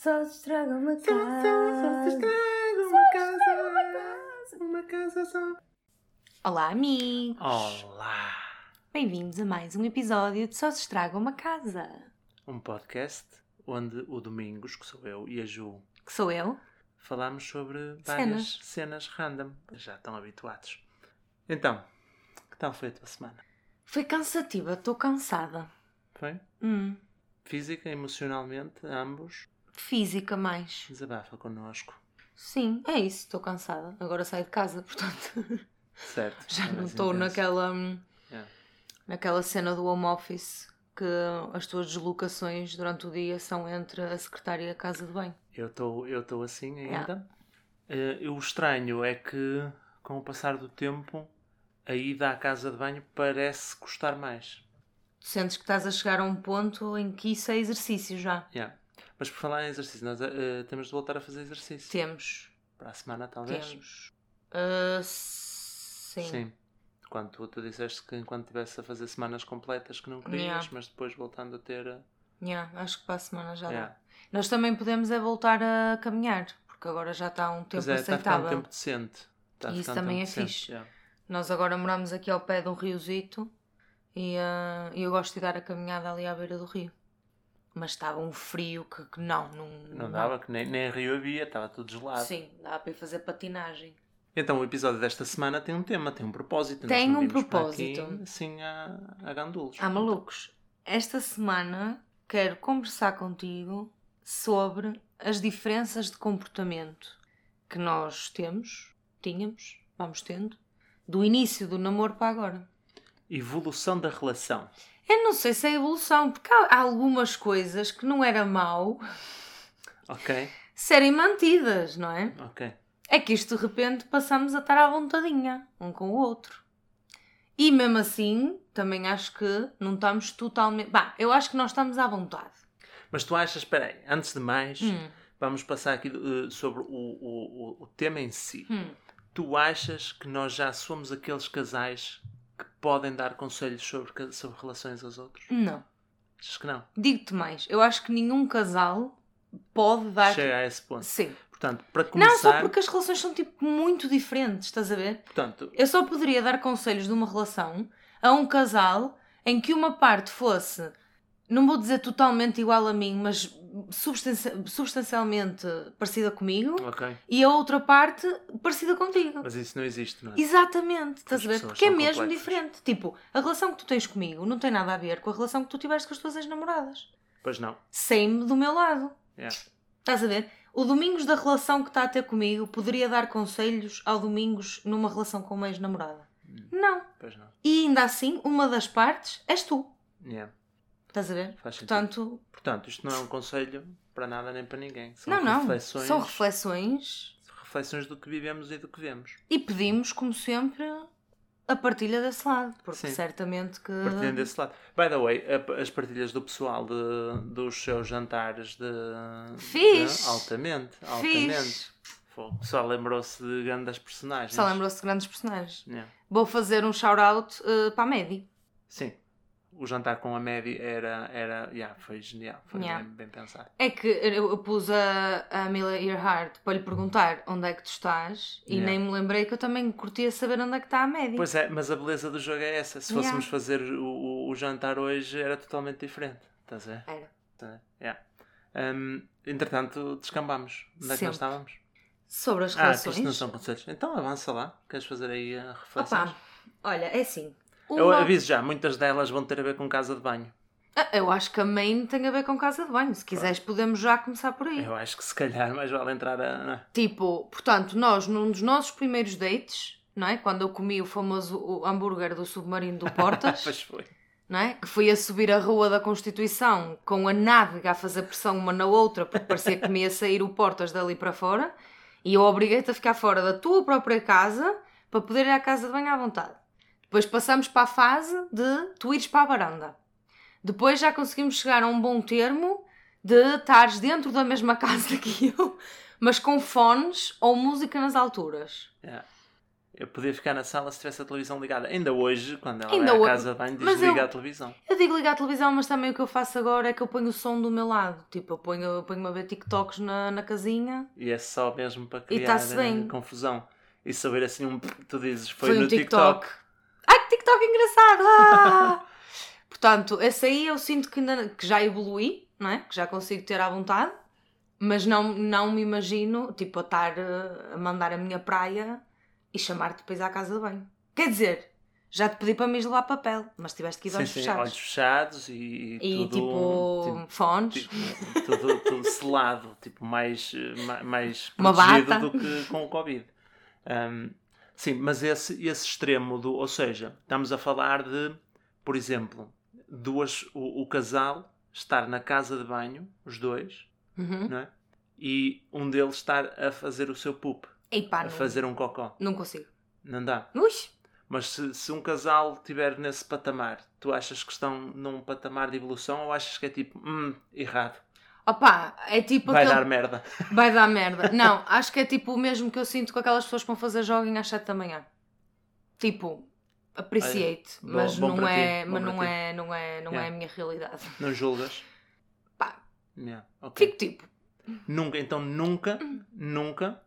Só se estraga uma Só, só, só se estraga uma casa. Uma casa só. Olá, amigos! Olá! Bem-vindos a mais um episódio de Só se estraga uma casa. Um podcast onde o Domingos, que sou eu, e a Ju, Que sou eu? falamos sobre várias cenas, random. Já estão habituados. Então, que tal foi a tua semana? Foi cansativa, estou cansada. Foi? Hum, Física, emocionalmente, ambos. Física mais. Desabafa connosco. Sim, é isso, estou cansada. Agora saio de casa, portanto. Certo. Já é não estou naquela. Yeah. naquela cena do home office que as tuas deslocações durante o dia são entre a secretária e a casa de banho. Eu estou assim ainda. Yeah. Eh, o estranho é que, com o passar do tempo, a ida à casa de banho parece custar mais. Tu sentes que estás a chegar a um ponto em que isso é exercício já. Yeah. Mas por falar em exercício, nós eh, temos de voltar a fazer exercício. Temos. Para a semana, talvez. Temos. Ah, sim. Sim. Quando tu, tu disseste que enquanto estivesse a fazer semanas completas que não querias, Yeah. mas depois voltando a ter. eh, Yeah, acho que para a semana já yeah. dá. Nós também podemos é voltar a caminhar, porque agora já está um tempo Pois é, está a ficar um aceitável. tempo decente. Está E isso um também tempo é decente, fixe. yeah. Nós agora moramos aqui ao pé de um riozito e ah, eu gosto de dar a caminhada ali à beira do rio. Mas estava um frio que, que não, não, Não dava, que nem, nem rio havia, estava tudo gelado. Sim, dava para ir fazer patinagem. Então o episódio desta semana tem um tema, tem um propósito. Tem um propósito. Aqui, assim, a, a gandulos. Ah, malucos, esta semana quero conversar contigo sobre as diferenças de comportamento que nós temos, tínhamos, vamos tendo, do início do namoro para agora. Evolução da relação. Eu não sei se é evolução, porque há algumas coisas que não era mau Ok? serem mantidas, não é? Ok. É que isto de repente passamos a estar à vontadinha, um com o outro. E mesmo assim, também acho que não estamos totalmente. Bah, eu acho que nós estamos à vontade. Mas tu achas, espera aí, antes de mais, Hum, vamos passar aqui eh, sobre o, o, o, tema em si. hum. Tu achas que nós já somos aqueles casais podem dar conselhos sobre, sobre relações aos outros? Não. Achas que não? Digo-te mais, eu acho que nenhum casal pode dar. Chega a esse ponto. Sim. Portanto, para começar... Não, só porque as relações são tipo muito diferentes, estás a ver? Portanto, Eu só poderia dar conselhos de uma relação a um casal em que uma parte fosse, não vou dizer totalmente igual a mim, mas substanci- substancialmente parecida comigo, ok. e a outra parte parecida contigo. Mas isso não existe, não é? Exatamente, estás a ver? Porque é mesmo complexas. diferente. Tipo, a relação que tu tens comigo não tem nada a ver com a relação que tu tiveste com as tuas ex-namoradas. Pois não. Sem-me do meu lado. Yeah. Estás a ver? O Domingos da relação que está a ter comigo poderia dar conselhos ao Domingos numa relação com uma ex-namorada. Hum. Não. Pois não. E ainda assim, uma das partes és tu. Yeah. Estás a ver? Faz. Portanto, Portanto, isto não é um conselho para nada nem para ninguém. São não, não. reflexões, São reflexões reflexões do que vivemos e do que vemos. e pedimos, como sempre, a partilha desse lado. Porque Sim. certamente que. Partilhando desse lado. By the way, as partilhas do pessoal de, dos seus jantares de. Fixe. de- altamente, altamente. Fogo. Só lembrou-se de grandes personagens. Só lembrou-se de grandes personagens. Yeah. Vou fazer um shout-out eh, para a Medi. Sim. O jantar com a Maddie era. era yeah, foi genial. Foi Yeah. bem, bem pensado. É que eu, eu pus a, a Amelia Earhart para lhe perguntar onde é que tu estás e Yeah. nem me lembrei que eu também curtia saber onde é que está a Medi. Pois é, mas a beleza do jogo é essa. Se fôssemos fazer o, o, o jantar hoje, era totalmente diferente. Estás a ver? Era. Tá, yeah. Hum, entretanto, descambámos. Onde é que Sempre. nós estávamos? Sobre as Ah, relações. isto não são conselhos. Então avança lá. Queres fazer aí a reflexões? Opa, olha, é assim. Eu uma- aviso já, muitas delas vão ter a ver com casa de banho. Ah, Eu acho que a main tem a ver com casa de banho. Se quiseres, podemos já começar por aí. Eu acho que se calhar mais vale entrar a. é? Tipo, portanto, nós, num dos nossos primeiros dates, não é? Quando eu comi o famoso hambúrguer do submarino do Portas, Pois foi. não é? Que fui a subir a Rua da Constituição com a nádega a fazer pressão uma na outra, porque parecia que me ia sair o Portas dali para fora, e eu obriguei-te a ficar fora da tua própria casa para poder ir à casa de banho à vontade. Depois passamos para a fase de tu ires para a varanda. Depois já conseguimos chegar a um bom termo de estares dentro da mesma casa que eu, mas com fones ou música nas alturas. Yeah. Eu podia ficar na sala se tivesse a televisão ligada. Ainda hoje, quando ela Ainda vai à hoje. casa de banho, desliga eu- a televisão. Eu digo ligar a televisão, mas também o que eu faço agora é que eu ponho o som do meu lado. Tipo, eu ponho- eu ponho-me a ver TikToks na, na casinha. E é só mesmo para criar eh, confusão. E saber assim um. Tu dizes, foi, Foi, no um TikTok. TikTok. TikTok engraçado! Ah! Portanto, esse aí eu sinto que, ainda, que já evolui, não é? Que já consigo ter à vontade. Mas não, não me imagino, tipo, a estar eh, a mandar a minha praia e chamar-te depois à casa de banho. Quer dizer, já te pedi para me levar papel, mas tiveste que ir de Sim, olhos sim, fechados. olhos fechados e, E tudo. tipo, fones. tipo, tudo, tudo selado, tipo, mais, eh, ma- mais Uma protegido bata. do que com o Covid. Um, sim, mas esse, esse extremo do. Ou seja, estamos a falar de, por exemplo, duas, o, o casal estar na casa de banho, os dois, Uhum. não é? E um deles estar a fazer o seu poop, Ei pá, a não, fazer um cocó. não consigo. Não dá. Ui! Mas se, se um casal estiver nesse patamar, tu achas que estão num patamar de evolução ou achas que é tipo, hum, errado, Opa, é tipo vai aquele... dar merda? Vai dar merda. Não, acho que é tipo o mesmo que eu sinto com aquelas pessoas que vão fazer jogging às 7 da manhã. Tipo, appreciate, Olha, mas bom- não é, mas para não é, não é, não é Yeah. a minha realidade. Não julgas? Pá, Yeah, ok. fico tipo, Nunca, então nunca, nunca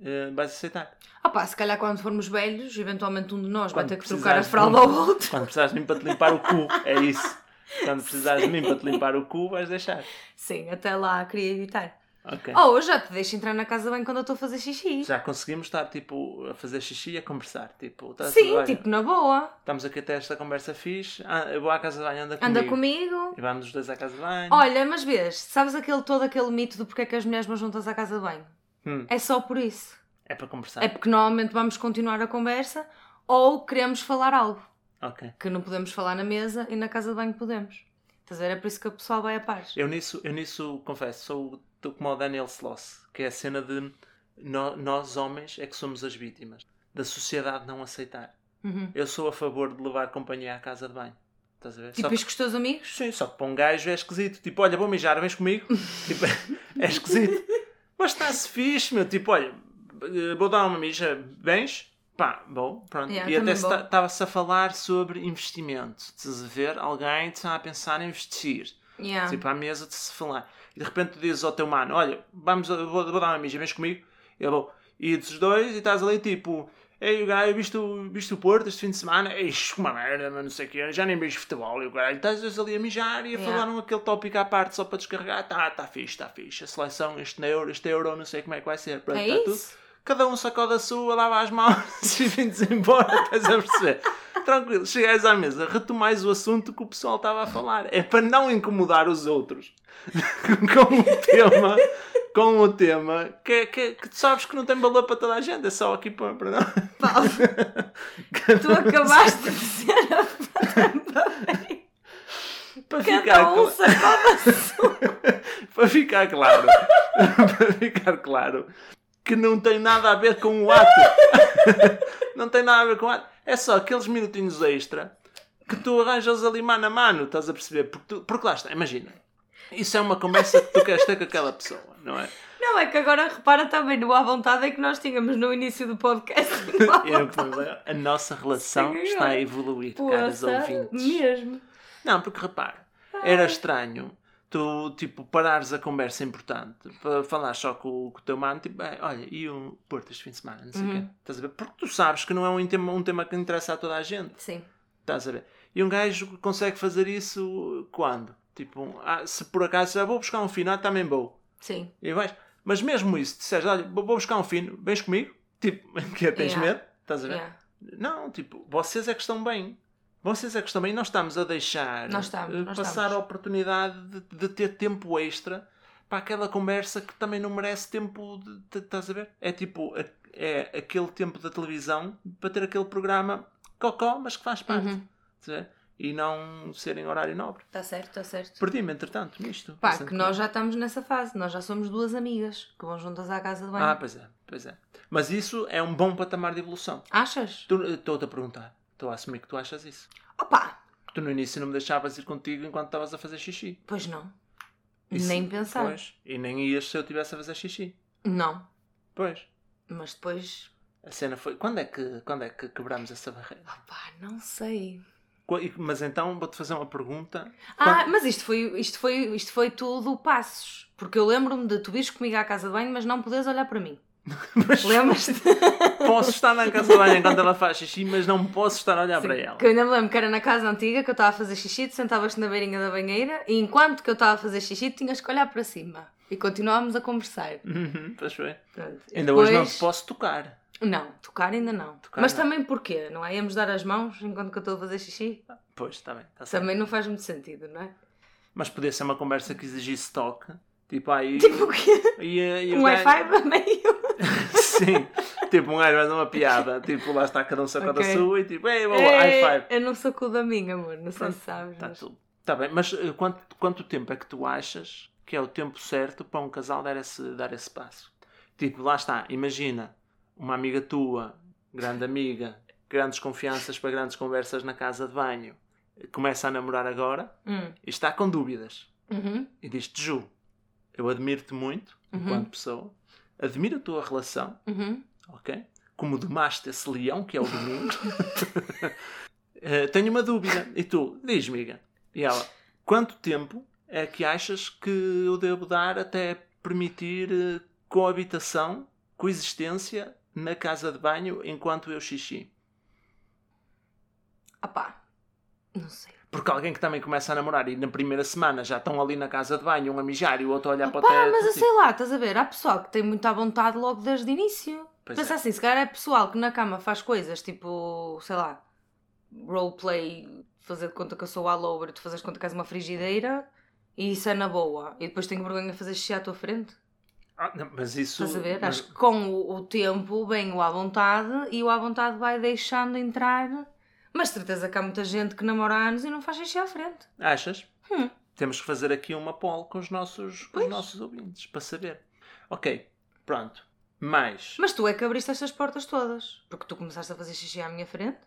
eh, vais aceitar. opá, se calhar quando formos velhos, eventualmente um de nós vai Quando ter que trocar a fralda ao outro. Quando precisares de mim para te limpar o cu, é isso. Quando precisares de mim para te limpar o cu, vais deixar. Sim, até lá queria evitar. Ok. Oh, eu já te deixo entrar na casa bem quando eu estou a fazer xixi. Já conseguimos estar tipo a fazer xixi e a conversar. Tipo, tá Sim, tipo, na boa. Estamos aqui até esta conversa fixe. Ah, eu vou à casa de banho, anda comigo. Anda comigo. E vamos os dois à casa de banho. Olha, mas vês, sabes aquele, todo aquele mito do porquê é que as mulheres vão juntas à casa de banho? Hum, É só por isso. é para conversar. É porque normalmente vamos continuar a conversa ou queremos falar algo Ok. que não podemos falar na mesa e na casa de banho podemos. Estás a ver? É por isso que o pessoal vai a paz. Eu nisso, eu nisso confesso, sou estou como o Daniel Sloss, que é a cena de nó- nós homens é que somos as vítimas da sociedade não aceitar. Uhum. Eu sou a favor de levar companhia à casa de banho. Estás a ver? Tipo Só que- isto com os teus amigos? Sim, só que para um gajo é esquisito. Tipo, olha, vou mijar, vens comigo? tipo, é esquisito. Mas está-se fixe, meu. Tipo, olha, eh, vou dar uma mija, vens? Pá, bom, pronto. Yeah, e até estava-se a falar sobre investimento. Estás a ver? Alguém está a pensar em investir. Yeah. Tipo, à mesa de se falar. E de repente tu dizes ao teu mano: Olha, vamos, vou, vou dar uma mija, vens comigo? E eu vou. E dos dois, e estás ali tipo: Ei, o gajo, viste o, viste o Porto este fim de semana? Eixe, que uma merda, mas não sei o quê, já nem vejo futebol. E o caralho, estás ali a mijar e a Yeah. falar num aquele tópico à parte só para descarregar. Tá, tá fixe, tá fixe. A seleção, este euro, este euro, não sei como é que vai ser. Pronto, É tá tudo. Cada um sacode a sua, lava as mãos e vim-nos embora, estás a perceber? Tranquilo, chegais à mesa, retomais o assunto que o pessoal estava a falar. É para não incomodar os outros com o tema, com o tema que, que, que sabes que não tem valor para toda a gente, é só aqui para, para não. Paulo, tu acabaste de dizer a. Para ficar, Cada um sua. para ficar claro, para ficar claro que não tem nada a ver com o ato. não tem nada a ver com o ato. É só aqueles minutinhos extra que tu arranjas ali mano a mano, estás a perceber? Porque, tu- porque lá está, imagina. Isso é uma conversa que tu queres ter com aquela pessoa, não é? Não, é que agora repara também no à vontade é que nós tínhamos no início do podcast. A nossa relação Sim, está a evoluir, caros Poça, ouvintes. Mesmo. Não, porque repara, era estranho tu, tipo, parares a conversa importante para falar só com, o- com o teu mano, tipo, "É, olha, e o Porto este fim de semana, não sei o Uhum. quê. Estás a ver? Porque tu sabes que não é um tema, um tema que interessa a toda a gente. Sim. Estás a ver? E um gajo consegue fazer isso quando? Tipo, ah, se por acaso ah, vou buscar um fino, ah, também vou. Sim. E vais. Mas mesmo isso, disseres, olha, vou vou buscar um fino, vens comigo? Tipo, que tens Yeah. medo? Estás a ver? Yeah. Não, tipo, vocês é que estão bem. Vocês é que bem. Nós estamos a deixar Nós estamos, eh, nós passar estamos. a oportunidade de, de ter tempo extra para aquela conversa que também não merece tempo de, de- estás a ver? É tipo, é aquele tempo da televisão para ter aquele programa cocó, mas que faz parte. Uhum. E não ser em horário nobre. Está certo, está certo. Perdi-me, entretanto, nisto. Pá, que nós já estamos nessa fase. Nós já somos duas amigas que vão juntas à casa de banho. Ah, pois é, pois é. Mas isso é um bom patamar de evolução. Achas? Tu- Estou-te a perguntar. Estou a assumir que tu achas isso. Opa! Tu no início não me deixavas ir contigo enquanto estavas a fazer xixi. Pois não. Isso- Nem pensar. Pois. E nem ias se eu estivesse a fazer xixi. Não. Pois. Mas depois. A cena foi. Quando é que, quando é que quebramos essa barreira? Pá, não sei. Mas então vou-te fazer uma pergunta. Ah, mas isto foi, isto foi, isto foi tudo passos. Porque eu lembro-me de tu vires comigo à casa de banho, mas não podes olhar para mim. Mas Lembras-te? posso estar na casa de banho enquanto ela faz xixi, mas não posso estar a olhar para ela. Que eu ainda me lembro que era na casa antiga que eu estava a fazer xixi, tu sentavas-te na beirinha da banheira e enquanto que eu estava a fazer xixi, tinhas que olhar para cima. E continuávamos a conversar. Uhum, pois foi. Pronto. Ainda hoje não depois- te posso tocar. Não, tocar ainda não. Tocar Mas não. também porquê? Não é? Íamos dar as mãos enquanto que eu estou a fazer xixi? Pois, está bem. Tá certo. Também não faz muito sentido, não é? Mas podia ser uma conversa que exigisse toque. Tipo, aí. Tipo o quê? e, e Um Wi-Fi a meio? Sim. Tipo, um gajo faz uma piada. Tipo, lá está cada um sacada Ok. sua e tipo, ei, boa, É, high five. Eu não sou cu da minha, amor. Não sei se sabes. Está mas-. Está bem, mas eh, quanto, quanto tempo é que tu achas que é o tempo certo para um casal dar esse, dar esse passo? Tipo, lá está, imagina uma amiga tua, grande amiga, grandes confianças para grandes conversas na casa de banho, começa a namorar agora Hum. e está com dúvidas. Uhum. E diz-te, Ju, eu admiro-te muito Uhum. enquanto pessoa, admiro a tua relação, Uhum. ok? Como domaste esse leão que é o domingo. Eh, tenho uma dúvida. E tu, diz, amiga. E ela, quanto tempo é que achas que eu devo dar até permitir eh, coabitação, coexistência na casa de banho enquanto eu xixi? Ah pá, não sei. Porque alguém que também começa a namorar e na primeira semana já estão ali na casa de banho, um a mijar e o outro a olhar para o teto. mas eu tipo, sei lá, estás a ver? Há pessoal que tem muita vontade logo desde o início. Pois Pensa é. assim, se calhar é pessoal que na cama faz coisas tipo, sei lá, roleplay, fazer de conta que eu sou all over, tu fazes de conta que és uma frigideira e isso é na boa. E depois tenho vergonha de fazer xixi à tua frente. ah, não, mas isso. Estás a ver? mas- Acho que com o, o tempo vem o à vontade e o à vontade vai deixando entrar. Mas de certeza que há muita gente que namora há anos e não faz xixi à frente. Achas? Hum. Temos que fazer aqui uma poll com os nossos, com os nossos ouvintes para saber. Ok, pronto. Mais. Mas tu é que abriste estas portas todas. Porque tu começaste a fazer xixi à minha frente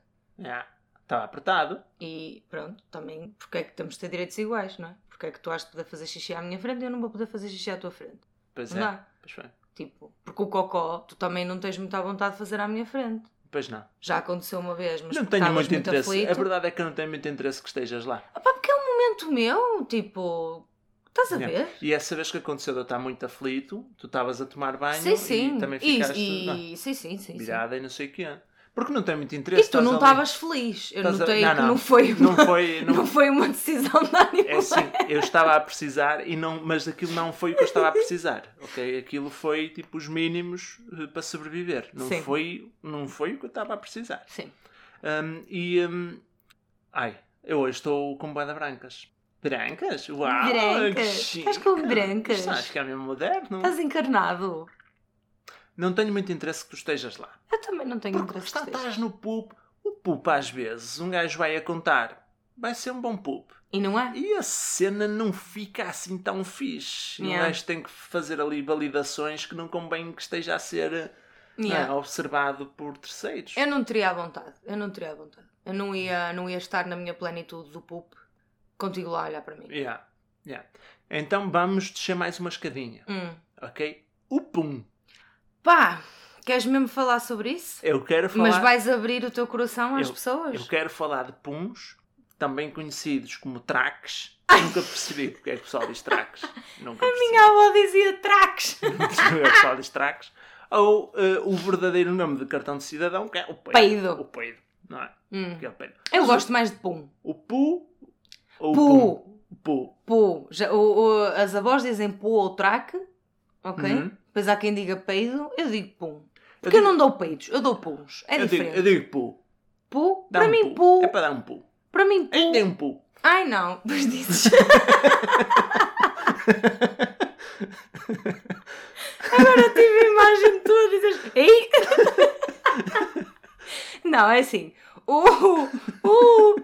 Ah, Estava apertado. e pronto, também porque é que temos de ter direitos iguais, não é? Porque é que tu has de poder fazer xixi à minha frente e eu não vou poder fazer xixi à tua frente. Pois Não é. dá. Pois foi. Tipo, porque o cocó tu também não tens muita vontade de fazer à minha frente. Pois não. Já aconteceu uma vez, mas não tenho estavas muito interesse. aflito. A verdade é que eu não tenho muito interesse que estejas lá. Ah pá, porque é um momento meu, tipo, estás a Yeah. ver? E essa vez que aconteceu de eu estar muito aflito, tu estavas a tomar banho Sim, sim. e também E- ficaste e, não, sim, sim, sim, sim. virada e não sei o quê. Porque não tem muito interesse. E tu não estavas feliz. Eu Estás a- notei não, que não. foi uma, Não foi. não... Não... foi uma decisão de ânimo. É assim, eu estava a precisar, e não, mas aquilo não foi o que eu estava a precisar, ok? Aquilo foi tipo os mínimos eh, para sobreviver. Não Sim. foi, não foi o que eu estava a precisar. Sim. Hum, e. hum, ai, eu hoje estou com boeda brancas. Brancas? Uau! Brancas? que. Estás com brancas? Acho que é mesmo moderno. Estás encarnado. Não tenho muito interesse que tu estejas lá. Eu também não tenho Porque interesse está, que estás no pub. O pub, às vezes, um gajo vai a contar. Vai ser um bom pub. E não é? E a cena não fica assim tão fixe. Yeah. Um gajo tem que fazer ali validações que não convém que esteja a ser Yeah. ah, observado por terceiros. Eu não teria a vontade. Eu não teria a vontade. Eu não ia, não ia estar na minha plenitude do pup contigo lá a olhar para mim. Yeah. Yeah. Então vamos descer mais uma escadinha, Hum. ok? O pum. Pá, queres mesmo falar sobre isso? Eu quero falar, Mas vais abrir o teu coração às Eu- pessoas? eu quero falar de puns, também conhecidos como traques. Nunca percebi porque é que o pessoal diz traques. Nunca percebi. Minha avó dizia traques. O pessoal diz traques. Ou eh, o verdadeiro nome de cartão de cidadão, que é o peido. Peido. O peido, não é? Hum. Que é o peido. Eu gosto mais de pum. O pu ou o Pu. O pu. Pu. Já, o- o- as avós dizem pu ou traque. Ok? Uhum. Depois há quem diga peido. Eu digo pum. Eu Porque eu, digo- não dou peidos, eu dou puns. É eu, digo, diferente. eu digo pu. Pu? Dá para um mim, pu. É para dar um pu. Para mim, pu. Ainda é um pu. Ai não, pois dizes. Agora tive a imagem de tu a dizer. Ei! Não, é assim. O. O. O pu!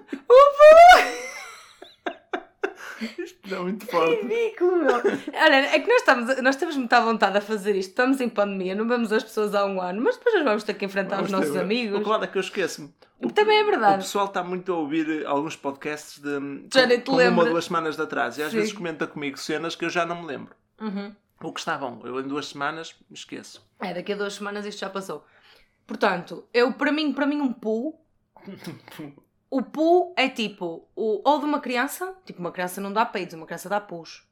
Isto é muito É forte. ridículo, meu. Olha, é que nós, estamos, nós temos muita vontade a fazer isto. Estamos em pandemia, não vemos as pessoas há um ano, mas depois nós vamos ter que enfrentar os Vamos ter- nossos amigos. O claro é que eu esqueço-me. Também é verdade. O pessoal está muito a ouvir alguns podcasts de Já te como uma ou duas semanas de atrás. E às Sim. vezes comenta comigo cenas que eu já não me lembro. Uhum. O que está bom. Eu em duas semanas me esqueço. É, daqui a duas semanas isto já passou. Portanto, eu, para mim, para mim um pu, o pu é tipo, o, ou de uma criança, tipo, uma criança não dá peidos, uma criança dá pus.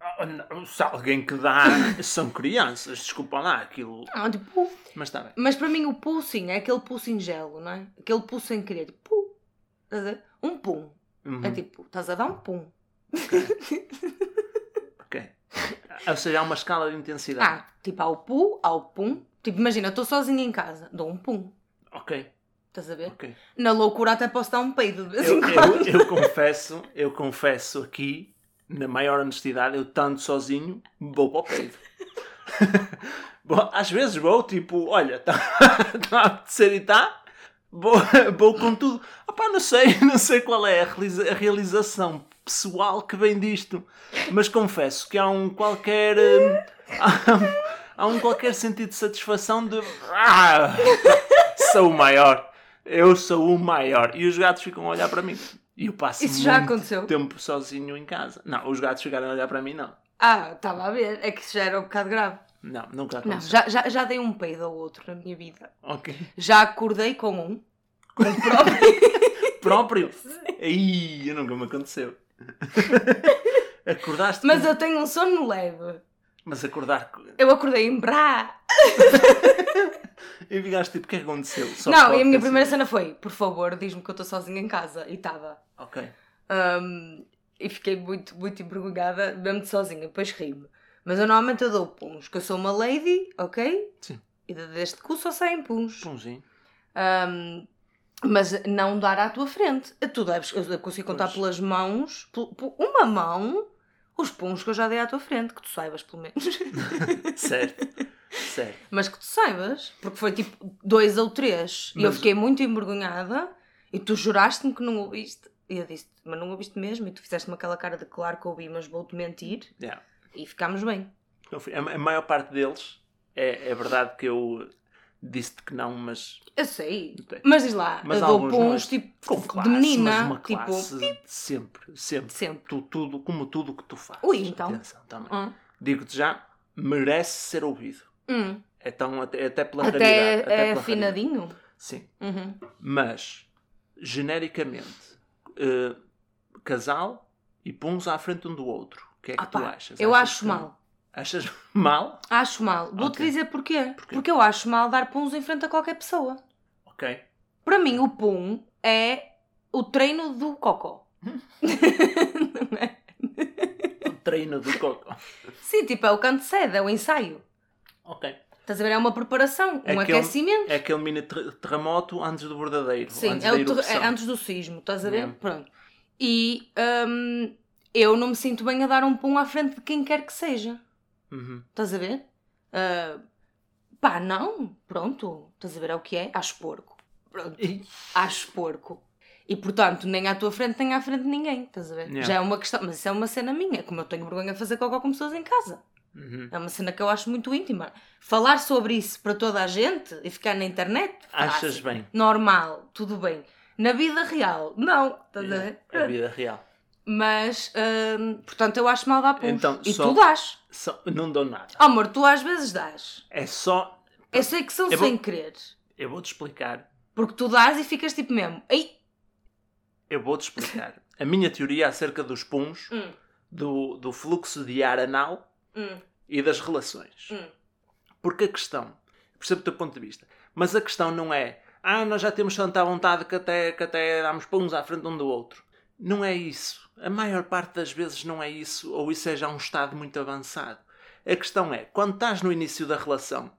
Ah, não, Se alguém que dá são crianças, desculpa lá, aquilo. Ah, tipo, pu. Mas está bem. Mas para mim o pu, sim, é aquele pu singelo, não é? Aquele pu sem querer, tipo, pu. Estás a ver? Um pum. Uhum, É tipo, estás a dar um pum. ok. Ou seja, há uma escala de intensidade. Ah, tipo, há o pu, há o pum. Tipo, imagina, eu estou sozinha em casa, dou um pum. Ok, Estás a ver? ok. Na loucura até posso dar um peido de vez Eu, em quando. eu, eu confesso, eu confesso aqui, na maior honestidade, eu tanto sozinho vou para o peito. Bom, às vezes vou, tipo, olha, está tá a apetecer e está, vou, vou com tudo. Opá, não sei, não sei qual é a realiza- a realização pessoal que vem disto, mas confesso que há um qualquer. hum, há, há um qualquer sentido de satisfação de. Ah, sou o maior. Eu sou o maior. E os gatos ficam a olhar para mim. E eu passo Isso já muito aconteceu? tempo sozinho em casa. Não, os gatos ficaram a olhar para mim, não. Ah, estava a ver. É que isso já era um bocado grave. Não, nunca Não, aconteceu. já, já, já dei um peido ao outro na minha vida. Ok. Já acordei com um. Com o próprio. Próprio? Aí, nunca me aconteceu. Acordaste Mas com- eu tenho um sono leve. Mas acordar Eu acordei em brá. e ficaste tipo, o que é que aconteceu? Só Não, e a minha primeira cena foi: por favor, diz-me que eu estou sozinha em casa. E estava. Ok. Um, e fiquei muito, muito envergonhada, mesmo de sozinha. Depois ri-me. Mas eu normalmente eu dou puns, que eu sou uma lady, ok? Sim. E deste cu só saem puns. Pãozinho. Um, mas não dar à tua frente. Tu deves, eu consigo contar Pois. pelas mãos, por uma mão, os puns que eu já dei à tua frente, que tu saibas pelo menos. Certo. certo. mas que tu saibas, porque foi tipo dois ou três. E eu Mas- fiquei muito envergonhada e tu juraste-me que não ouviste. E eu disse, mas não ouviste mesmo? E tu fizeste-me aquela cara de claro que ouvi, mas vou-te mentir. Yeah. E ficámos bem. A maior parte deles, é, é verdade que eu disse-te que não, mas Eu sei. Mas diz lá, Mas eu dou alguns não é. tipo com de classe, mas menina. uma tipo, classe sempre, sempre. sempre. Tu, tudo, como tudo que tu fazes. Ui, então. Atenção, também. Hum, Digo-te já, merece ser ouvido. hum. É tão, até, até pela Até, raridade. é raridade. afinadinho. Sim. Uhum. Mas, genericamente, eh, casal e puns à frente um do outro. O que é que Ah tu pá, achas? eu Achas acho que- mal. Achas mal? Acho mal. Vou-te Ok. dizer porquê. Porquê? Porque eu acho mal dar puns em frente a qualquer pessoa. Ok. Para mim, o pum é o treino do cocó. Não é? O treino do coco. Sim, tipo, é o canto de sede, é o ensaio. Ok. Estás a ver? É uma preparação, É um aquele- aquecimento. É aquele mini ter- terremoto antes do verdadeiro. Sim, antes é, o é antes do sismo, estás a ver? É. Pronto. E hum, eu não me sinto bem a dar um pum à frente de quem quer que seja. Uhum. Estás a ver? Ah, pá, não. Pronto. Estás a ver? É o que é? Acho porco. Pronto. Acho porco. E portanto, nem à tua frente, nem à frente de ninguém. Estás a ver? Yeah. Já é uma questão. Mas isso é uma cena minha. Como eu tenho vergonha de fazer cocó com pessoas em casa. Uhum. É uma cena que eu acho muito íntima. Falar sobre isso para toda a gente e ficar na internet. Achas fácil. bem? Normal, tudo bem. Na vida real, não. Estás a ver? É a vida real. Mas, hum, portanto, eu acho mal dar puns. Então, e só- tu dás. Só- não dou nada. Oh, amor, tu às vezes dás. É só. Eu sei que são Eu vou- sem querer. Eu vou-te explicar. Porque tu dás e ficas tipo mesmo. Ei! Eu vou-te explicar. A minha teoria acerca dos puns, Hum, do, do fluxo de ar anal hum, e das relações. hum. Porque a questão, percebo o teu ponto de vista, mas a questão não é, ah, nós já temos tanta vontade que até, que até damos puns à frente um do outro. Não é isso. A maior parte das vezes não é isso, ou isso é já um estado muito avançado. A questão é, quando estás no início da relação,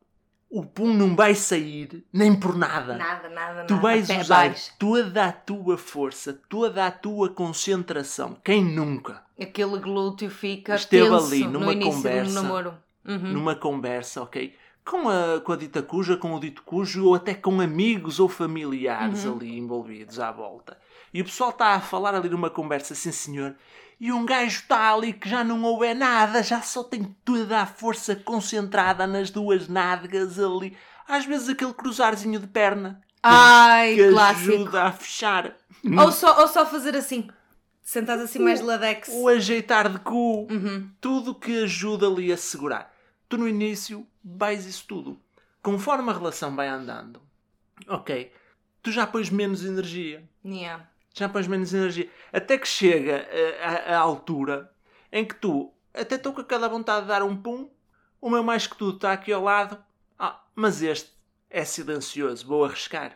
o pum não vai sair nem por nada. Nada, nada, Tu nada. vais Até usar vais. toda a tua força, toda a tua concentração. Quem nunca? Aquele glúteo fica Esteve ali numa conversa. Uhum. numa conversa, ok? Com a, com a dita cuja, com o dito cujo, ou até com amigos ou familiares Uhum. ali envolvidos à volta. E o pessoal está a falar ali numa conversa, sim senhor, e um gajo está ali que já não ouve nada, já só tem toda a força concentrada nas duas nádegas ali. Às vezes aquele cruzarzinho de perna Ai, que clássico. ajuda a fechar. Ou só, ou só fazer assim. Sentado assim mais ladex. O ajeitar de cu. Uhum. tudo que ajuda ali a segurar. Tu no início vais isso tudo. conforme a relação vai andando, ok, tu já pões menos energia. Yeah. Já pões menos energia. Até que chega a, a- a altura em que tu até estou com aquela vontade de dar um pum, o meu mais que tudo está aqui ao lado. Ah, mas este é silencioso, vou arriscar.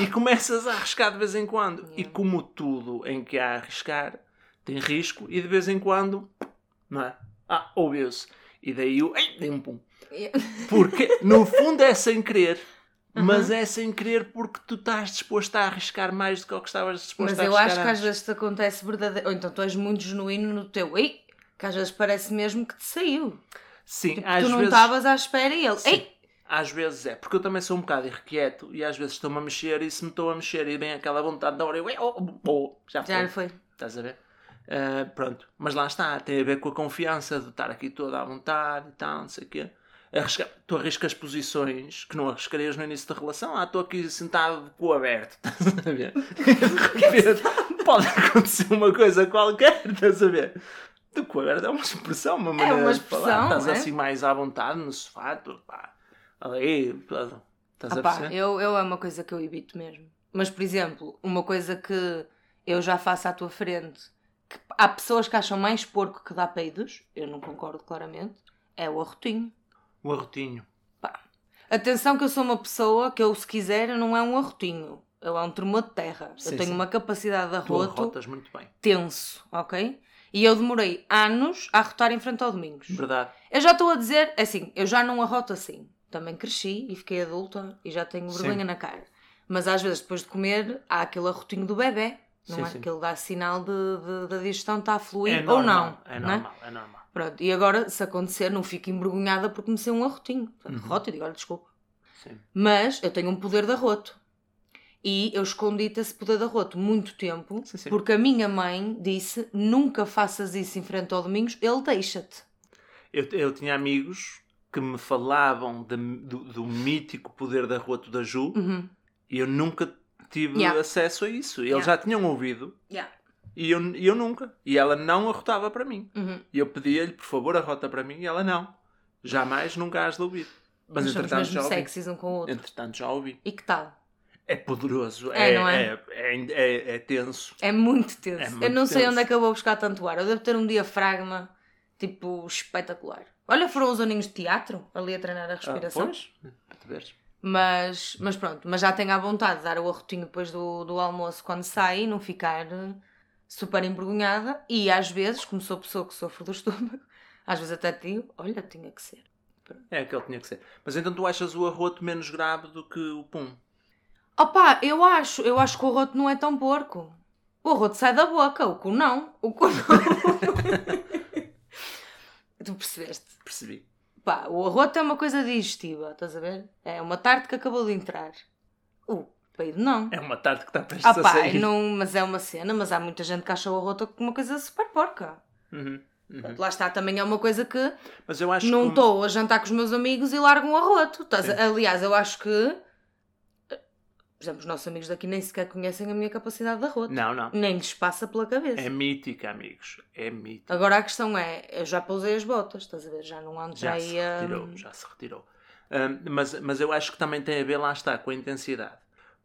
E começas a arriscar de vez em quando. E como tudo em que há a arriscar tem risco, e de vez em quando, não é? Ah, ouviu-se. E daí o. Ei, dei um pum. Yeah. Porque no fundo é sem querer. Mas é sem querer porque tu estás disposto a arriscar mais do que o que estavas disposto Mas a eu arriscar. acho que às vezes te acontece verdadeiro. Ou então tu és muito genuíno no teu. Ei! Que às vezes parece mesmo que te saiu. Sim, Tipo, às tu não vezes. estavas à espera e ele. Sim. Ei! Às vezes é, porque eu também sou um bocado irrequieto e às vezes estou-me a mexer e se me estou a mexer e vem aquela vontade da hora eu, oh, oh, oh, já foi. Já foi. Estás a ver? Ah, pronto, mas lá está, tem a ver com a confiança de estar aqui toda à vontade e tal, não sei o quê. Arrisca... Tu arriscas posições que não arriscarias no início da relação. Ah, estou aqui sentado de cu aberto, estás a ver? De repente, pode acontecer uma coisa qualquer, estás a ver? De cu aberto é uma expressão, uma maneira uma de falar. expressão, Estás é? assim mais à vontade no sofá, tu, pá, ali, estás a Ah perceber? eu, eu é uma coisa que eu evito mesmo. Mas, por exemplo, uma coisa que eu já faço à tua frente, que há pessoas que acham mais porco que dá peidos, eu não concordo claramente, é o arrotinho. O arrotinho. Atenção que eu sou uma pessoa que eu, se quiser, não é um arrotinho. Eu é um tremor de terra. Sim, eu tenho sim. uma capacidade de arroto tenso, ok? E eu demorei anos a arrotar em frente ao Domingos. Verdade. Eu já estou a dizer, assim, eu já não arroto assim. Também cresci e fiquei adulta e já tenho Sim. vergonha na cara. Mas às vezes, depois de comer, há aquele arrotinho do bebê, não Sim, é? sim. Que ele dá sinal de, de- da digestão está a fluir É ou normal, não. É não é? normal, é normal. Pronto, e agora, se acontecer, não fico envergonhada por conhecer um arrotinho. Uhum. Arroto e digo, olha, desculpa. Sim. Mas eu tenho um poder de arroto. E eu escondi-te esse poder de arroto muito tempo, Sim, porque a minha mãe disse: nunca faças isso em frente ao Domingos, ele deixa-te. Eu, eu tinha amigos que me falavam de- do, do mítico poder da arroto da Ju Uhum. e eu nunca tive Yeah. acesso a isso. Eles Yeah. já tinham ouvido Yeah. e eu, eu nunca. E ela não arrotava para mim. Uhum. E eu pedia-lhe, por favor, arrota para mim e ela não. Jamais, nunca has de ouvir. Mas Nós entretanto já ouvi. sexys um com o outro. Entretanto já ouvi. E que tal? É poderoso. É, É, não é? é? É, é- tenso. É muito tenso. É eu muito não sei tenso. onde é que eu vou buscar tanto ar. Eu devo ter um diafragma, tipo, espetacular. Olha, foram os aninhos de teatro ali a treinar a Ah, respiração. pois, para te veres. Mas, mas pronto, mas já tenho à vontade de dar o arrotinho depois do, do almoço quando sai e não ficar eh, super envergonhada. E às vezes, como sou pessoa que sofre do estômago, às vezes até digo, olha, tinha que ser. É aquele que tinha que ser. Mas então tu achas o arroto menos grave do que o pum? Opa, eu acho, eu acho que o arroto não é tão porco. O arroto sai da boca, o cu não. O cu não. tu percebeste? Percebi. Pá, o arroto é uma coisa digestiva, estás a ver? É uma tarte que acabou de entrar. O peido não. É uma tarde que está prestes Ah a pá, sair. não, mas é uma cena, mas há muita gente que acha o arroto uma coisa super porca. Uhum, uhum. Lá está, também é uma coisa que Mas eu acho não que... estou a jantar com os meus amigos e largo um arroto. Estás a-. Aliás, eu acho que, por exemplo, os nossos amigos daqui nem sequer conhecem a minha capacidade de arroto. Não, não. Nem lhes passa pela cabeça. É mítica, amigos. É mítica. Agora a questão é, eu já pousei as botas, estás a ver? Já não ando já, Já se ia... retirou, já se retirou. Hum, mas, mas eu acho que também tem a ver, lá está, com a intensidade.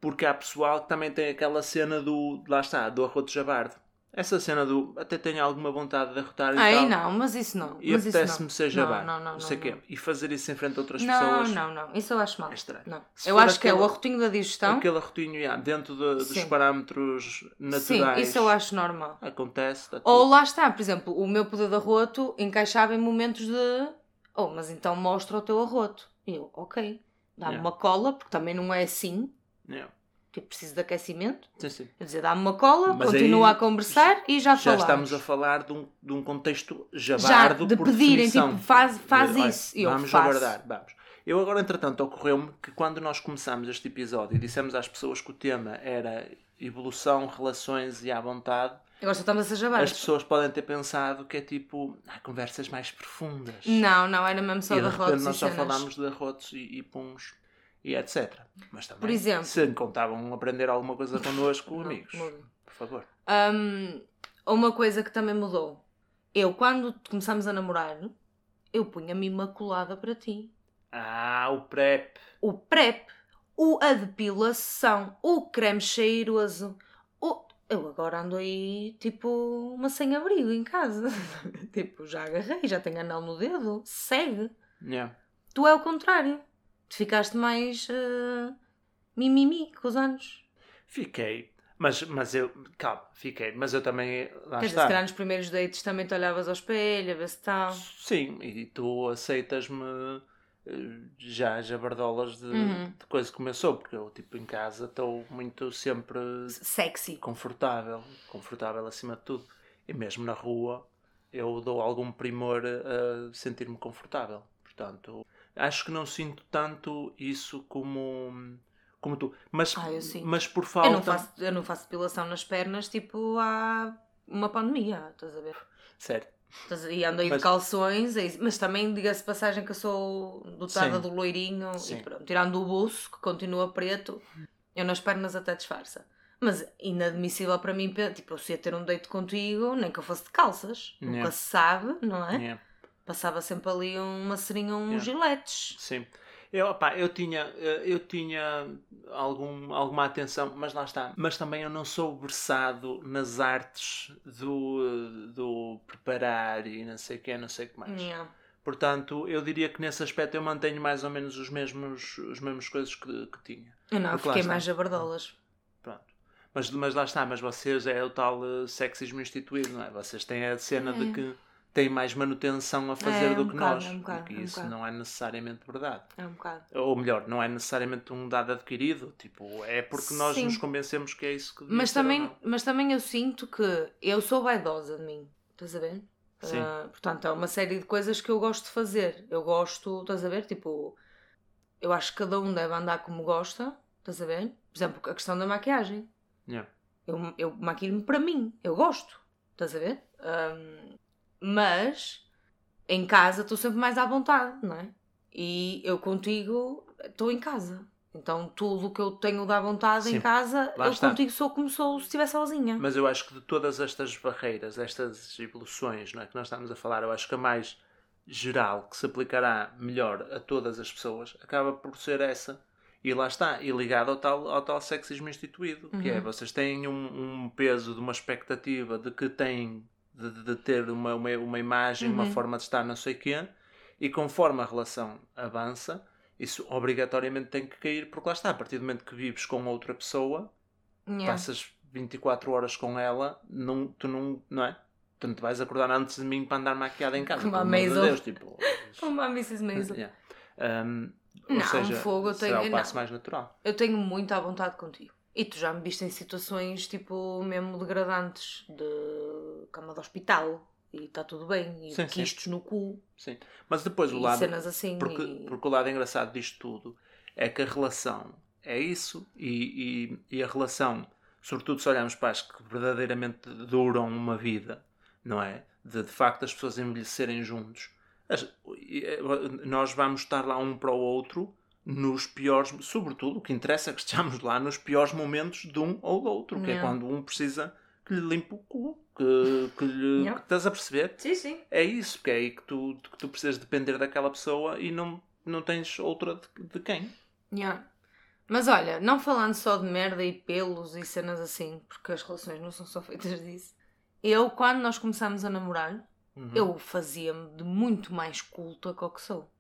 Porque há pessoal que também tem aquela cena do, lá está, do arroto jabardo. Essa cena do, até tenho alguma vontade de arrotar e Ai, tal. não, mas isso não. E mas apetece-me não. ser Não, jabardo. Não, não, não. sei não, quê. E fazer isso em frente a outras Não, pessoas. não, não. Isso eu acho mal. É estranho. Não. Se Eu acho que é aquele- o arrotinho da digestão. Aquele arrotinho, já, dentro de- dos Sim. parâmetros Sim, naturais. isso eu acho normal. Acontece. Ou lá está, por exemplo, o meu poder de arroto encaixava em momentos de. Oh, mas então mostra o teu arroto. E eu, ok. Dá-me Yeah. uma cola, porque também não é assim. Yeah. Tipo, preciso de aquecimento. Sim, sim. Quer dizer, dá-me uma cola, Mas continua a conversar e já, Já falamos. estamos a falar de um, de um contexto Já, jabardo de por pedirem, definição. tipo, faz, faz De, olha, isso. E eu vamos faço. aguardar, vamos. Eu agora, entretanto, ocorreu-me que quando nós começámos este episódio e dissemos às pessoas que o tema era evolução, relações e à vontade, Agora só estamos a ser as pessoas podem ter pensado que é tipo ah, conversas mais profundas. Não, não, era mesmo só e de de arrotos nós e só falámos de arrotos e, e puns e etc. Mas também, Por exemplo- se contavam aprender alguma coisa connosco, Não, amigos, por favor. Hum, uma coisa que também mudou. Eu, quando começámos a namorar, eu punha-me imaculada para ti. Ah, o PrEP. o PrEP, o a depilação, o creme cheiroso. O... Eu agora ando aí, tipo, uma sem-abrigo em casa. tipo, já agarrei, já tenho anel no dedo. Segue. Yeah. Tu é o contrário. Tu ficaste mais eh, mimimi com os anos. Fiquei. Mas, mas eu. Calma, fiquei. Mas eu também. Lá Quer dizer, se calhar nos primeiros dates também te olhavas ao espelho, a ver se está. Sim, e tu aceitas-me eh, já jabardolas de, Uhum. de coisa que começou, porque eu, tipo, em casa estou muito sempre Sexy. confortável, confortável acima de tudo. E mesmo na rua eu dou algum primor a sentir-me confortável. Portanto, acho que não sinto tanto isso como, como tu. Mas, Ah, mas por falta. Eu não, faço, eu não faço depilação nas pernas, tipo, há uma pandemia, estás a ver? Certo. Estás E ando aí Mas- de calções, é mas também diga-se passagem que eu sou dotada Sim. do loirinho Sim. e pronto, tirando o buço, que continua preto, eu nas pernas até disfarça. Mas inadmissível para mim, tipo, eu se ia ter um date contigo, nem que eu fosse de calças, Yeah. nunca se sabe, não é? Yeah. Passava sempre ali uma seringa, uns Yeah. giletes. Sim. Eu, opá, eu tinha, eh, eu tinha algum, alguma atenção, mas lá está. Mas também eu não sou versado nas artes do, do preparar e não sei o que, não sei o que mais. Yeah. Portanto, eu diria que nesse aspecto eu mantenho mais ou menos os mesmos, os mesmos coisas que, que tinha. Eu não, eu fiquei mais jabardolas. Pronto. Mas, mas lá está, mas vocês é o tal eh, sexismo instituído, não é? Vocês têm a cena de É. que têm mais manutenção a fazer É, do um que bocado, nós. é um bocado, e é um isso bocado. não é necessariamente verdade. É um bocado. Ou melhor, não é necessariamente um dado adquirido, tipo, é porque nós Sim. nos convencemos que é isso que Mas também, mas também eu sinto que eu sou vaidosa de mim. Estás a ver? Sim. Ah, portanto, há uma série de coisas que eu gosto de fazer. Eu gosto, estás a ver? Tipo, eu acho que cada um deve andar como gosta. Estás a ver? Por exemplo, a questão da maquiagem. Yeah. Eu, eu maquilho-me para mim. Eu gosto. Estás a ver? Ahm, mas em casa estou sempre mais à vontade, não é? E eu contigo estou em casa. Então tudo o que eu tenho da vontade Sim. em casa, eu está. contigo sou como sou se estiver sozinha. Mas eu acho que de todas estas barreiras, estas evoluções não é, que nós estamos a falar, eu acho que a mais geral, que se aplicará melhor a todas as pessoas, acaba por ser essa. E lá está, e ligado ao tal, ao tal sexismo instituído, que é Uhum. vocês têm um, um peso de uma expectativa de que têm de, de ter uma, uma, uma imagem, uma Uhum. forma de estar, não sei o quê, e conforme a relação avança, isso obrigatoriamente tem que cair, porque lá está, a partir do momento que vives com outra pessoa, Yeah. passas 24 horas com ela, não, tu não, não é? Tu não te vais acordar antes de mim para andar maquiada em casa. Como a Maisel. Deus, tipo, Como a Mrs. Maisel. yeah. Um, Não, ou seja, fogo, eu será tenho- o passo não. mais natural. Eu tenho muito à vontade contigo. E tu já me viste em situações tipo mesmo degradantes de cama de hospital e está tudo bem. E Sim, de sim. quistos no cu Sim. Mas depois o lado. cenas assim. Porque, e... porque o lado engraçado disto tudo é que a relação é isso e, e, e a relação, sobretudo se olharmos para as que verdadeiramente duram uma vida, não é? De, de facto as pessoas envelhecerem juntos, as- eh, nós vamos estar lá um para o outro nos piores, sobretudo o que interessa é que estejamos lá nos piores momentos de um ou do outro, que é quando um precisa que lhe limpe o cu, que, que lhe que estás a perceber? Sim, sim. É isso, que é aí que tu, que tu precisas depender daquela pessoa e não, não tens outra de, de quem. Yeah. Mas olha, não falando só de merda e pelos e cenas assim, porque as relações não são só feitas disso. Eu, quando nós começámos a namorar, Uhum. eu fazia-me de muito mais culta que o que sou.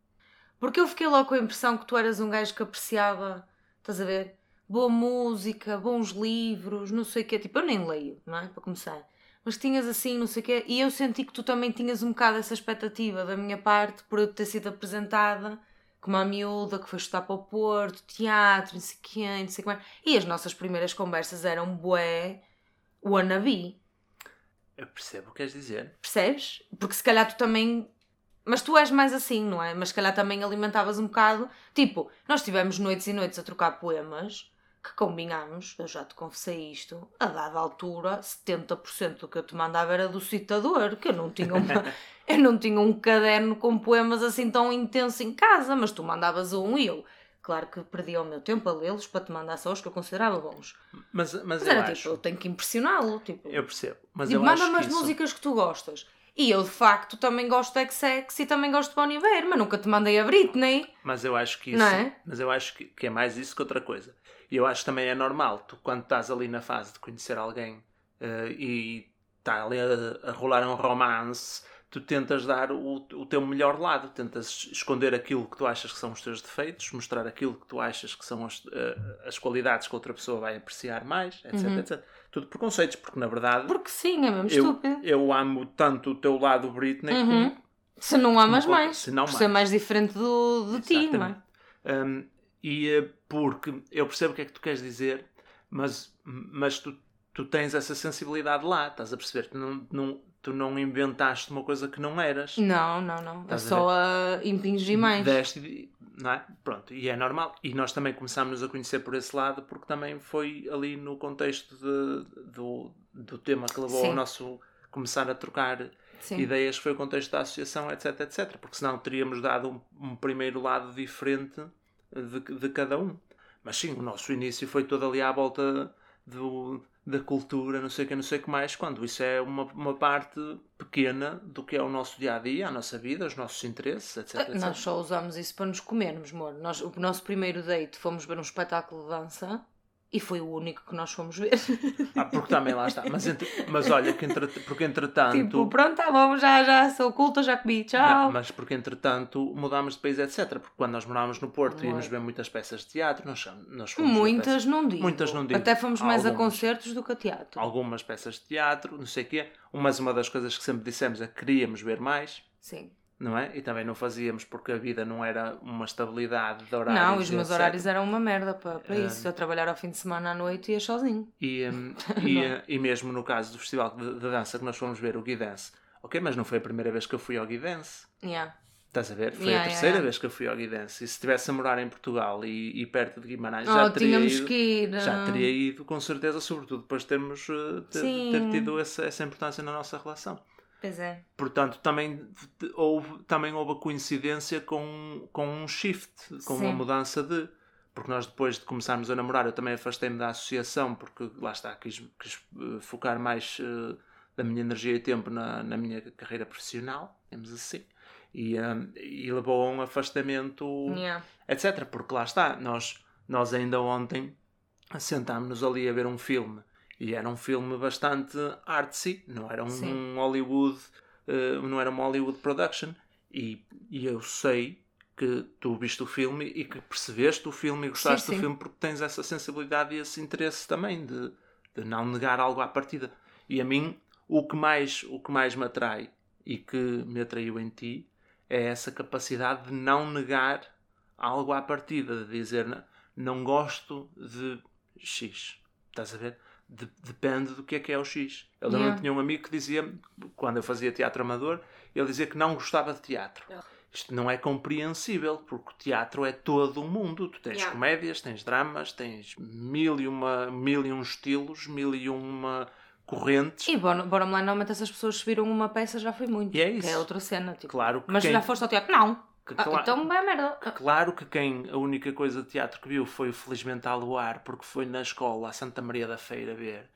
Porque eu fiquei logo com a impressão que tu eras um gajo que apreciava, estás a ver? Boa música, bons livros, não sei o quê. Tipo, eu nem leio, não é? Para começar. Mas tinhas assim, não sei o quê. E eu senti que tu também tinhas um bocado essa expectativa da minha parte por eu ter sido apresentada como uma miúda que foi estudar para o Porto, teatro, não sei quê, não sei o que mais. E as nossas primeiras conversas eram bué wannabe. Eu percebo o que queres dizer. Percebes? Porque se calhar tu também. Mas tu és mais assim, não é? Mas se calhar também alimentavas um bocado. Tipo, nós tivemos noites e noites a trocar poemas que combinámos, eu já te confessei isto, a dada altura, 70% do que eu te mandava era do citador, que eu não tinha uma. eu não tinha um caderno com poemas assim tão intenso em casa, mas tu mandavas um e eu. Claro que perdia o meu tempo a lê-los para te mandar só os que eu considerava bons. Mas, mas, Mas eu era acho. tipo, eu tenho que impressioná-lo. Tipo, Eu percebo. Mas Tipo, eu acho manda-me que as isso... músicas que tu gostas. E eu, de facto, também gosto de X-Sex e também gosto de Bon Iver, mas nunca te mandei a Britney. Mas eu acho que isso, Não é? mas eu acho que, que é mais isso que outra coisa. E eu acho que também é normal, tu quando estás ali na fase de conhecer alguém eh, e está ali a, a rolar um romance, tu tentas dar o, o teu melhor lado, tentas esconder aquilo que tu achas que são os teus defeitos, mostrar aquilo que tu achas que são as, eh, as qualidades que outra pessoa vai apreciar mais, etc, Uhum. etc. Tudo preconceitos, porque na verdade Porque sim, é mesmo eu, estúpido. eu amo tanto o teu lado Britney Uhum. como Se não amas Como- mais, se não por ser mais. mais diferente do, de ti, não é? Um, e eh, porque eu percebo o que é que tu queres dizer, mas, mas tu, tu tens essa sensibilidade lá, estás a perceber? Tu não, não- tu não inventaste uma coisa que não eras. Não, não, não. É Estás a só a impingir mais. Deste, não é? Pronto, e é normal. E nós também começámos a conhecer por esse lado, porque também foi ali no contexto de- do, do tema que levou Sim. ao nosso começar a trocar Sim. ideias, que foi o contexto da associação, etc, etc. Porque senão teríamos dado um, um primeiro lado diferente de, de cada um. Mas sim, o nosso início foi todo ali à volta do, da cultura, não sei o que, não sei o que mais, quando isso é uma, uma parte pequena do que é o nosso dia a dia, a nossa vida, os nossos interesses, etc. etc. Nós só usamos isso para nos comermos, amor. Nós, o nosso primeiro date fomos ver um espetáculo de dança e foi o único que nós fomos ver. Ah, porque também lá está. Mas, entre- mas olha, que entre, porque entretanto. tipo, pronto, tá bom, já, já sou culta, já comi, tchau. Não, mas porque entretanto mudámos de país, etc. Porque quando nós morávamos no Porto Amor. íamos ver muitas peças de teatro, nós, nós fomos Muitas não digo. Muitas não digo. Até fomos mais a Algumas. concertos do que a teatro. algumas peças de teatro, não sei o quê. Mas uma das coisas que sempre dissemos é que queríamos ver mais, Sim. Não é? E também não fazíamos porque a vida não era uma estabilidade de horários. Não, os e meus etc. horários eram uma merda para, para Ah. isso. Eu trabalhar ao fim de semana à noite ia sozinho. E, hum, e, e mesmo no caso do festival de, de dança que nós fomos ver, o Guidance, ok, mas não foi a primeira vez que eu fui ao Guidance. Yeah. Estás a ver? Foi Yeah, a terceira yeah. vez que eu fui ao Guidance. E se estivesse a morar em Portugal e, e perto de Guimarães, Oh, já teria ido. ir. Já ah, teria ido, com certeza, sobretudo depois de termos eh, ter, ter tido essa, essa importância na nossa relação. Pois é. Portanto, também houve, também houve a coincidência com, com um shift, com uma Sim. mudança de. Porque nós, depois de começarmos a namorar, eu também afastei-me da associação, porque lá está, quis, quis eh, focar mais eh, da minha energia e tempo na, na minha carreira profissional, digamos assim. E, eh, e levou a um afastamento Yeah. etc. Porque lá está, nós, nós ainda ontem sentámos-nos ali a ver um filme e era um filme bastante artsy, não era um, Sim. Hollywood, eh, não era uma Hollywood production. E, e eu sei que tu viste o filme e que percebeste o filme e gostaste Sim, do sim. filme porque tens essa sensibilidade e esse interesse também de, de não negar algo à partida. E a mim, o que mais, o que mais me atrai e que me atraiu em ti é essa capacidade de não negar algo à partida, de dizer "Não- não gosto de X. Estás a ver? De- depende do que é que é o X. Eu lembro Yeah. tinha um amigo que dizia, quando eu fazia teatro amador, ele dizia que não gostava de teatro. Isto não é compreensível, porque o teatro é todo o mundo. Tu tens Yeah. comédias, tens dramas, tens mil e, uma, mil e um estilos, mil e uma correntes. E bora, bora lá, normalmente essas pessoas subiram uma peça já foi muito. E é Que isso. é outra cena. Tipo. Claro que Mas quem- já foste ao teatro? Não. Que Ah, cla- então a merda. Claro que quem a única coisa de teatro que viu foi o Felizmente ao porque foi na escola a Santa Maria da Feira ver,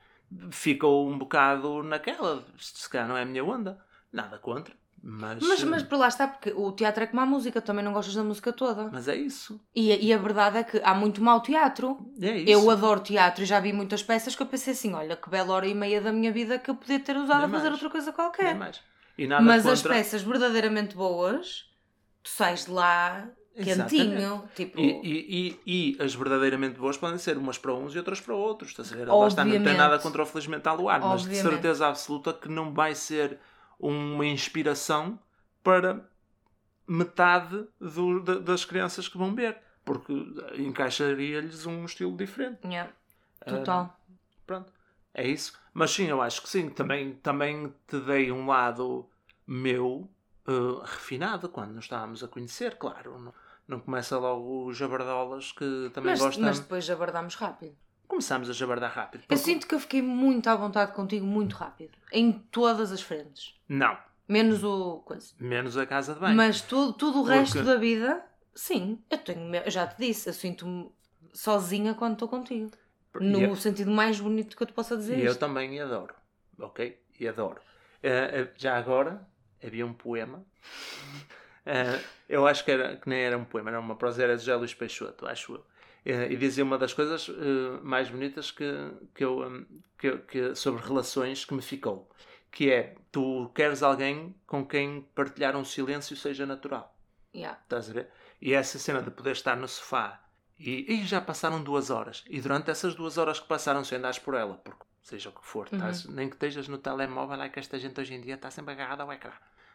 ficou um bocado naquela, se calhar não é a minha onda, nada contra, mas, Mas, mas por lá está, porque o teatro é como a música, também não gostas da música toda. mas é isso. E, a- e a verdade é que há muito mau teatro. É isso. Eu adoro teatro e já vi muitas peças que eu pensei assim: olha, que bela hora e meia da minha vida que eu podia ter usado a Nem fazer mais. outra coisa Nem qualquer. mais. E nada Mas contra... as peças verdadeiramente boas, tu sais de lá quentinho. Tipo, E, e, e, e as verdadeiramente boas podem ser umas para uns e outras para outros. Estás a ver? Lá está, não tem nada contra o Felizmente ao Luar, mas de certeza absoluta que não vai ser uma inspiração para metade do- da- das crianças que vão ver. Porque encaixaria-lhes um estilo diferente. yeah, Ah, total. Pronto. É isso. Mas sim, eu acho que sim. Também, também te dei um lado meu eh, refinado quando nos estávamos a conhecer, claro. Não, não começa logo os jabardolas que também mas, gostam. mas depois abordámos rápido. Começámos a jabardar rápido. Eu porque- sinto que eu fiquei muito à vontade contigo, muito rápido. Em todas as frentes. Não. Menos o coisa. Menos a casa de banho. Mas tudo, tudo o Porque- resto da vida, sim. Eu tenho. Eu já te disse, eu sinto-me sozinha quando estou contigo. No eu- sentido mais bonito que eu te possa dizer. E eu isto. também adoro. Ok? E adoro. Eh, eh, já agora, havia um poema. Uh, eu acho que, era, que nem era um poema, era uma prosa, era de José Luís Peixoto, acho eu. Uh, e dizia uma das coisas uh, mais bonitas que, que eu, um, que, que, sobre relações que me ficou, que é, tu queres alguém com quem partilhar um silêncio seja natural. Yeah. Estás a ver? E essa cena de poder estar no sofá e, e já passaram duas horas. E durante essas duas horas que passaram, se andares por ela, porque seja o que for, Uhum. estás- nem que estejas no telemóvel, é que esta gente hoje em dia está sempre agarrada ao ecrã.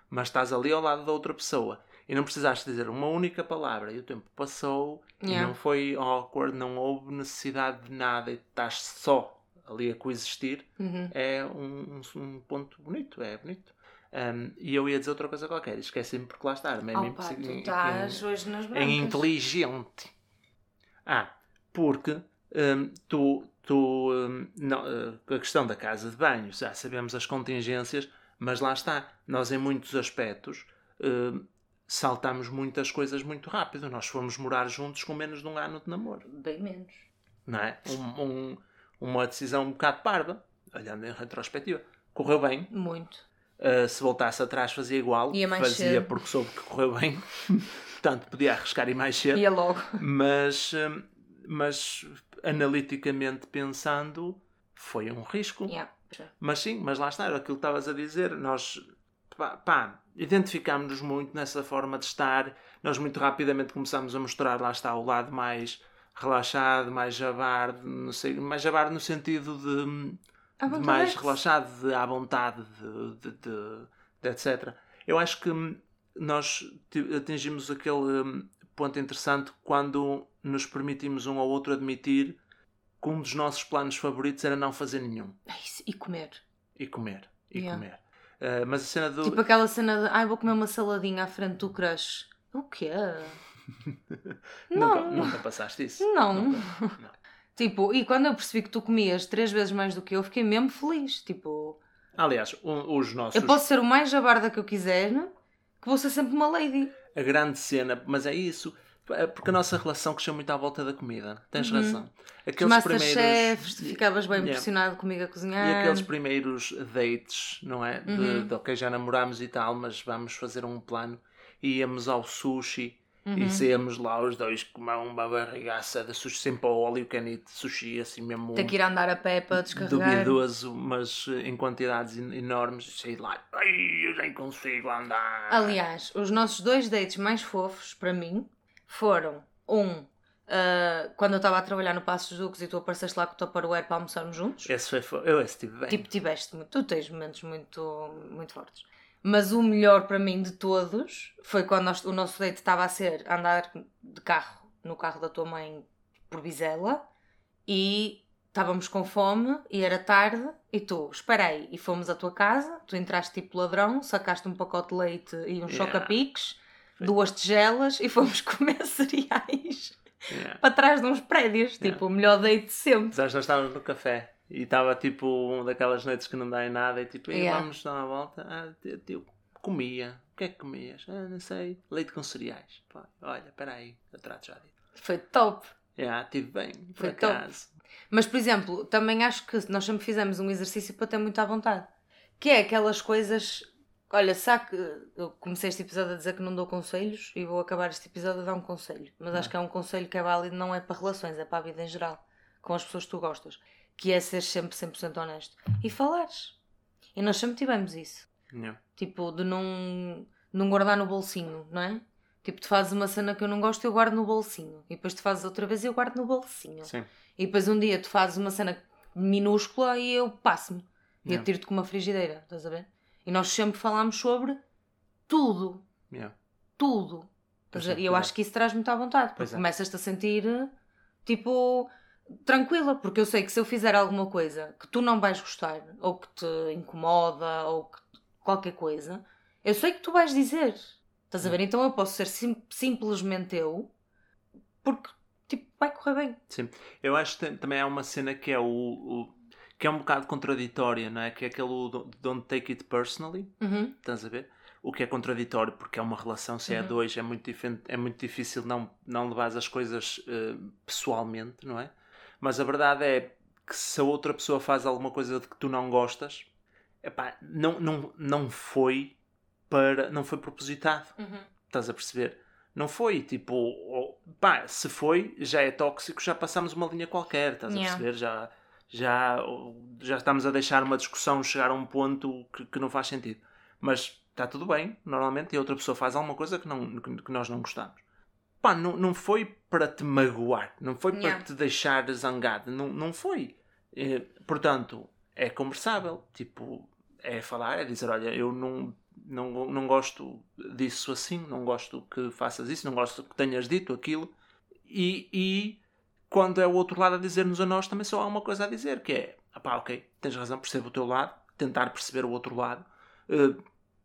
Mas estás ali ao lado da outra pessoa e não precisaste dizer uma única palavra e o tempo passou Yeah. e não foi awkward, não houve necessidade de nada e estás só ali a coexistir, Uhum. é um, um- um ponto bonito, é bonito. Um, e eu ia dizer outra coisa qualquer, esqueci-me porque lá está. é Opa, em- tu em- estás hoje nas em brancas. inteligente. Ah, porque tu, tu não, eh, a questão da casa de banho, já sabemos as contingências, mas lá está, nós em muitos aspectos hum, saltamos muitas coisas muito rápido. Nós fomos morar juntos com menos de um ano de namoro, Bem menos. não é? Um- um- uma decisão um bocado parva, olhando em retrospectiva. Correu bem, Muito. Uh, se voltasse atrás fazia igual, Ia mais fazia cedo. porque soube que correu bem, portanto podia arriscar e mais cedo, Ia logo. mas, hum, mas analiticamente pensando foi um risco. Yeah. Mas sim, mas lá está, era aquilo que estavas a dizer, nós pá, pá, identificámos-nos muito nessa forma de estar, nós muito rapidamente começámos a mostrar, lá está, o lado mais relaxado, mais jabarde, não sei, mais jabarde no sentido de de mais relaxado, de, à vontade, de, de- etc. Eu acho que nós ti- atingimos aquele hum, ponto interessante quando nos permitimos um ao outro admitir que um dos nossos planos favoritos era não fazer nenhum isso- E comer. e comer. E Yeah. comer. Ah, mas a cena do. Tipo aquela cena de ai, vou comer uma saladinha à frente do crush. O quê? nunca, Não. nunca passaste isso? Não. Nunca. Não. Tipo, e quando eu percebi que tu comias três vezes mais do que eu, fiquei mesmo feliz. Tipo, Aliás, um- os nossos. eu posso ser o mais jabarda que eu quiser, que vou ser sempre uma lady. a grande cena, mas é isso. É Porque a nossa relação cresceu muito à volta da comida. Tens Uhum. razão. Aqueles Masterchefs, tu ficavas bem Yeah. impressionado comigo a cozinhar. E aqueles primeiros dates, não é? De, Uhum. de ok, já namorámos e tal, mas vamos fazer um plano. E íamos ao sushi Uhum. e saíamos lá os dois com uma, barrigaça de sushi, sempre ao óleo canito, sushi assim mesmo Ter que ir andar a pé para descarregar. duvidoso, mas em quantidades en- enormes. Sei lá, ai, eu nem consigo andar. Aliás, os nossos dois dates mais fofos, para mim, foram um, ah, quando eu estava a trabalhar no Passos Duques e tu apareceste lá com o Tupperware para almoçarmos juntos. Esse foi, fo- eu esse tive bem. Tipo, tiveste muito. Tu tens momentos muito, muito fortes. Mas o melhor para mim de todos foi quando nós- o nosso date estava a ser andar de carro, no carro da tua mãe, por Bizela, e estávamos com fome e era tarde, e tu, esperei, e fomos à tua casa, tu entraste tipo ladrão, sacaste um pacote de leite e um Yeah. choca-piques, duas tigelas e fomos comer cereais Yeah. para trás de uns prédios. Yeah. Tipo, o melhor date de sempre. Mas nós estávamos no café e estava tipo uma daquelas noites que não dá em nada e tipo, "Ei, Yeah. vamos dar uma volta. Ah, eu, eu comia. O que é que comias? Ah, não sei. Leite com cereais. Pá, olha, espera aí, eu trato já disso. Foi top. Yeah, estive bem, por Foi top. acaso. Mas, por exemplo, também acho que nós sempre fizemos um exercício para ter muito à vontade. Que é aquelas coisas. Olha, sabe que eu comecei este episódio a dizer que não dou conselhos e vou acabar este episódio a dar um conselho. Mas acho que é um conselho que é válido, não é para relações, é para a vida em geral, com as pessoas que tu gostas. Que é ser sempre 100% honesto. E falares. E nós sempre tivemos isso. Yeah. Tipo, de não, não guardar no bolsinho, não é? Tipo, tu fazes uma cena que eu não gosto, eu guardo no bolsinho. E depois tu fazes outra vez e eu guardo no bolsinho. Sim. E depois um dia tu fazes uma cena minúscula e eu passo-me. E eu tiro-te com uma frigideira, estás a ver? E nós sempre falámos sobre tudo. Yeah. Tudo. Pois E eu acho que isso traz muito à vontade. Porque Pois é. começas-te a sentir, tipo, tranquila. Porque eu sei que se eu fizer alguma coisa que tu não vais gostar, ou que te incomoda, ou que qualquer coisa, eu sei que tu vais dizer. Estás a ver? Então eu posso ser sim- simplesmente eu, porque, tipo, vai correr bem. Sim. Eu acho que também há uma cena que é o, o- que é um bocado contraditória, não é? Que é aquele don't- take it personally, Uhum. estás a ver? O que é contraditório, porque é uma relação, se é Uhum. dois, é muito, é muito difícil não, não levar as coisas eh, pessoalmente, não é? Mas a verdade é que se a outra pessoa faz alguma coisa de que tu não gostas, epá, não, não, não foi para. não foi propositado. Uhum. Estás a perceber? Não foi tipo, oh, pá, se foi, já é tóxico, já passamos uma linha qualquer, estás Yeah. a perceber? Já, já, já estamos a deixar uma discussão chegar a um ponto que, que não faz sentido. Mas está tudo bem, normalmente, e a outra pessoa faz alguma coisa que, não, que, nós não gostamos. Pá, não, não foi para te magoar, não foi para Yeah. te deixar zangado, não, não foi. Eh, portanto, é conversável, tipo, é falar, é dizer, olha, eu não, não, não gosto disso assim, não gosto que faças isso, não gosto que tenhas dito aquilo. E, e quando é o outro lado a dizer-nos a nós, também só há uma coisa a dizer, que é, pá, ok, tens razão, percebo o teu lado, tentar perceber o outro lado, eh,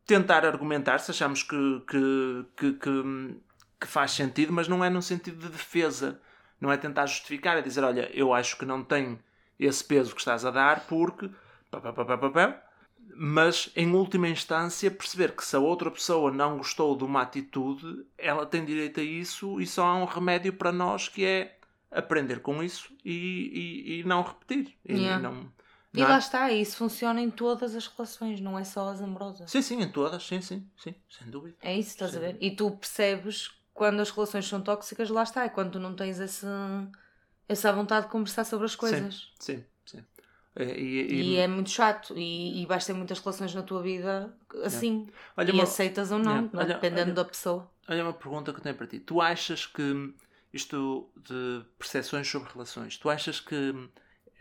tentar argumentar se achamos que, que, que, que, que faz sentido, mas não é num sentido de defesa, não é tentar justificar, é dizer, olha, eu acho que não tem esse peso que estás a dar porque... pá, pá, pá, pá, pá, mas em última instância perceber que se a outra pessoa não gostou de uma atitude, ela tem direito a isso e só há um remédio para nós que é aprender com isso e, e, e não repetir. E Yeah. não, E não é? lá está, isso funciona em todas as relações, não é só as amorosas. Sim, sim, em todas, sim, sim, sim, sem dúvida. É isso, estás a Sim. ver? E tu percebes quando as relações são tóxicas, lá está, é quando tu não tens esse, essa vontade de conversar sobre as coisas. Sim, sim. É, E, E, e- é muito chato. E, e vais ter muitas relações na tua vida assim. olha, e uma, aceitas ou não, é? Olha- dependendo olha- da pessoa. olha uma pergunta que eu tenho para ti. Tu achas que isto de percepções sobre relações, tu achas que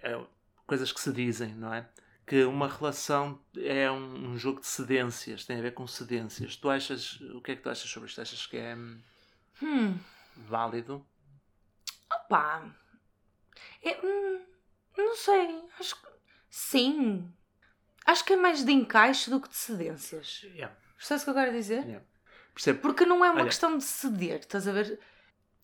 é, coisas que se dizem, não é? Que uma relação é um, um jogo de cedências, tem a ver com cedências. Tu achas, o que é que tu achas sobre isto? Achas que é hum, Hum, válido? pá. É, hum, não sei. Acho que sim. Acho que é mais de encaixe do que de cedências. Yeah, Percebes o que eu quero dizer? yeah. Percebo. Porque não é uma Olha. questão de ceder, estás a ver?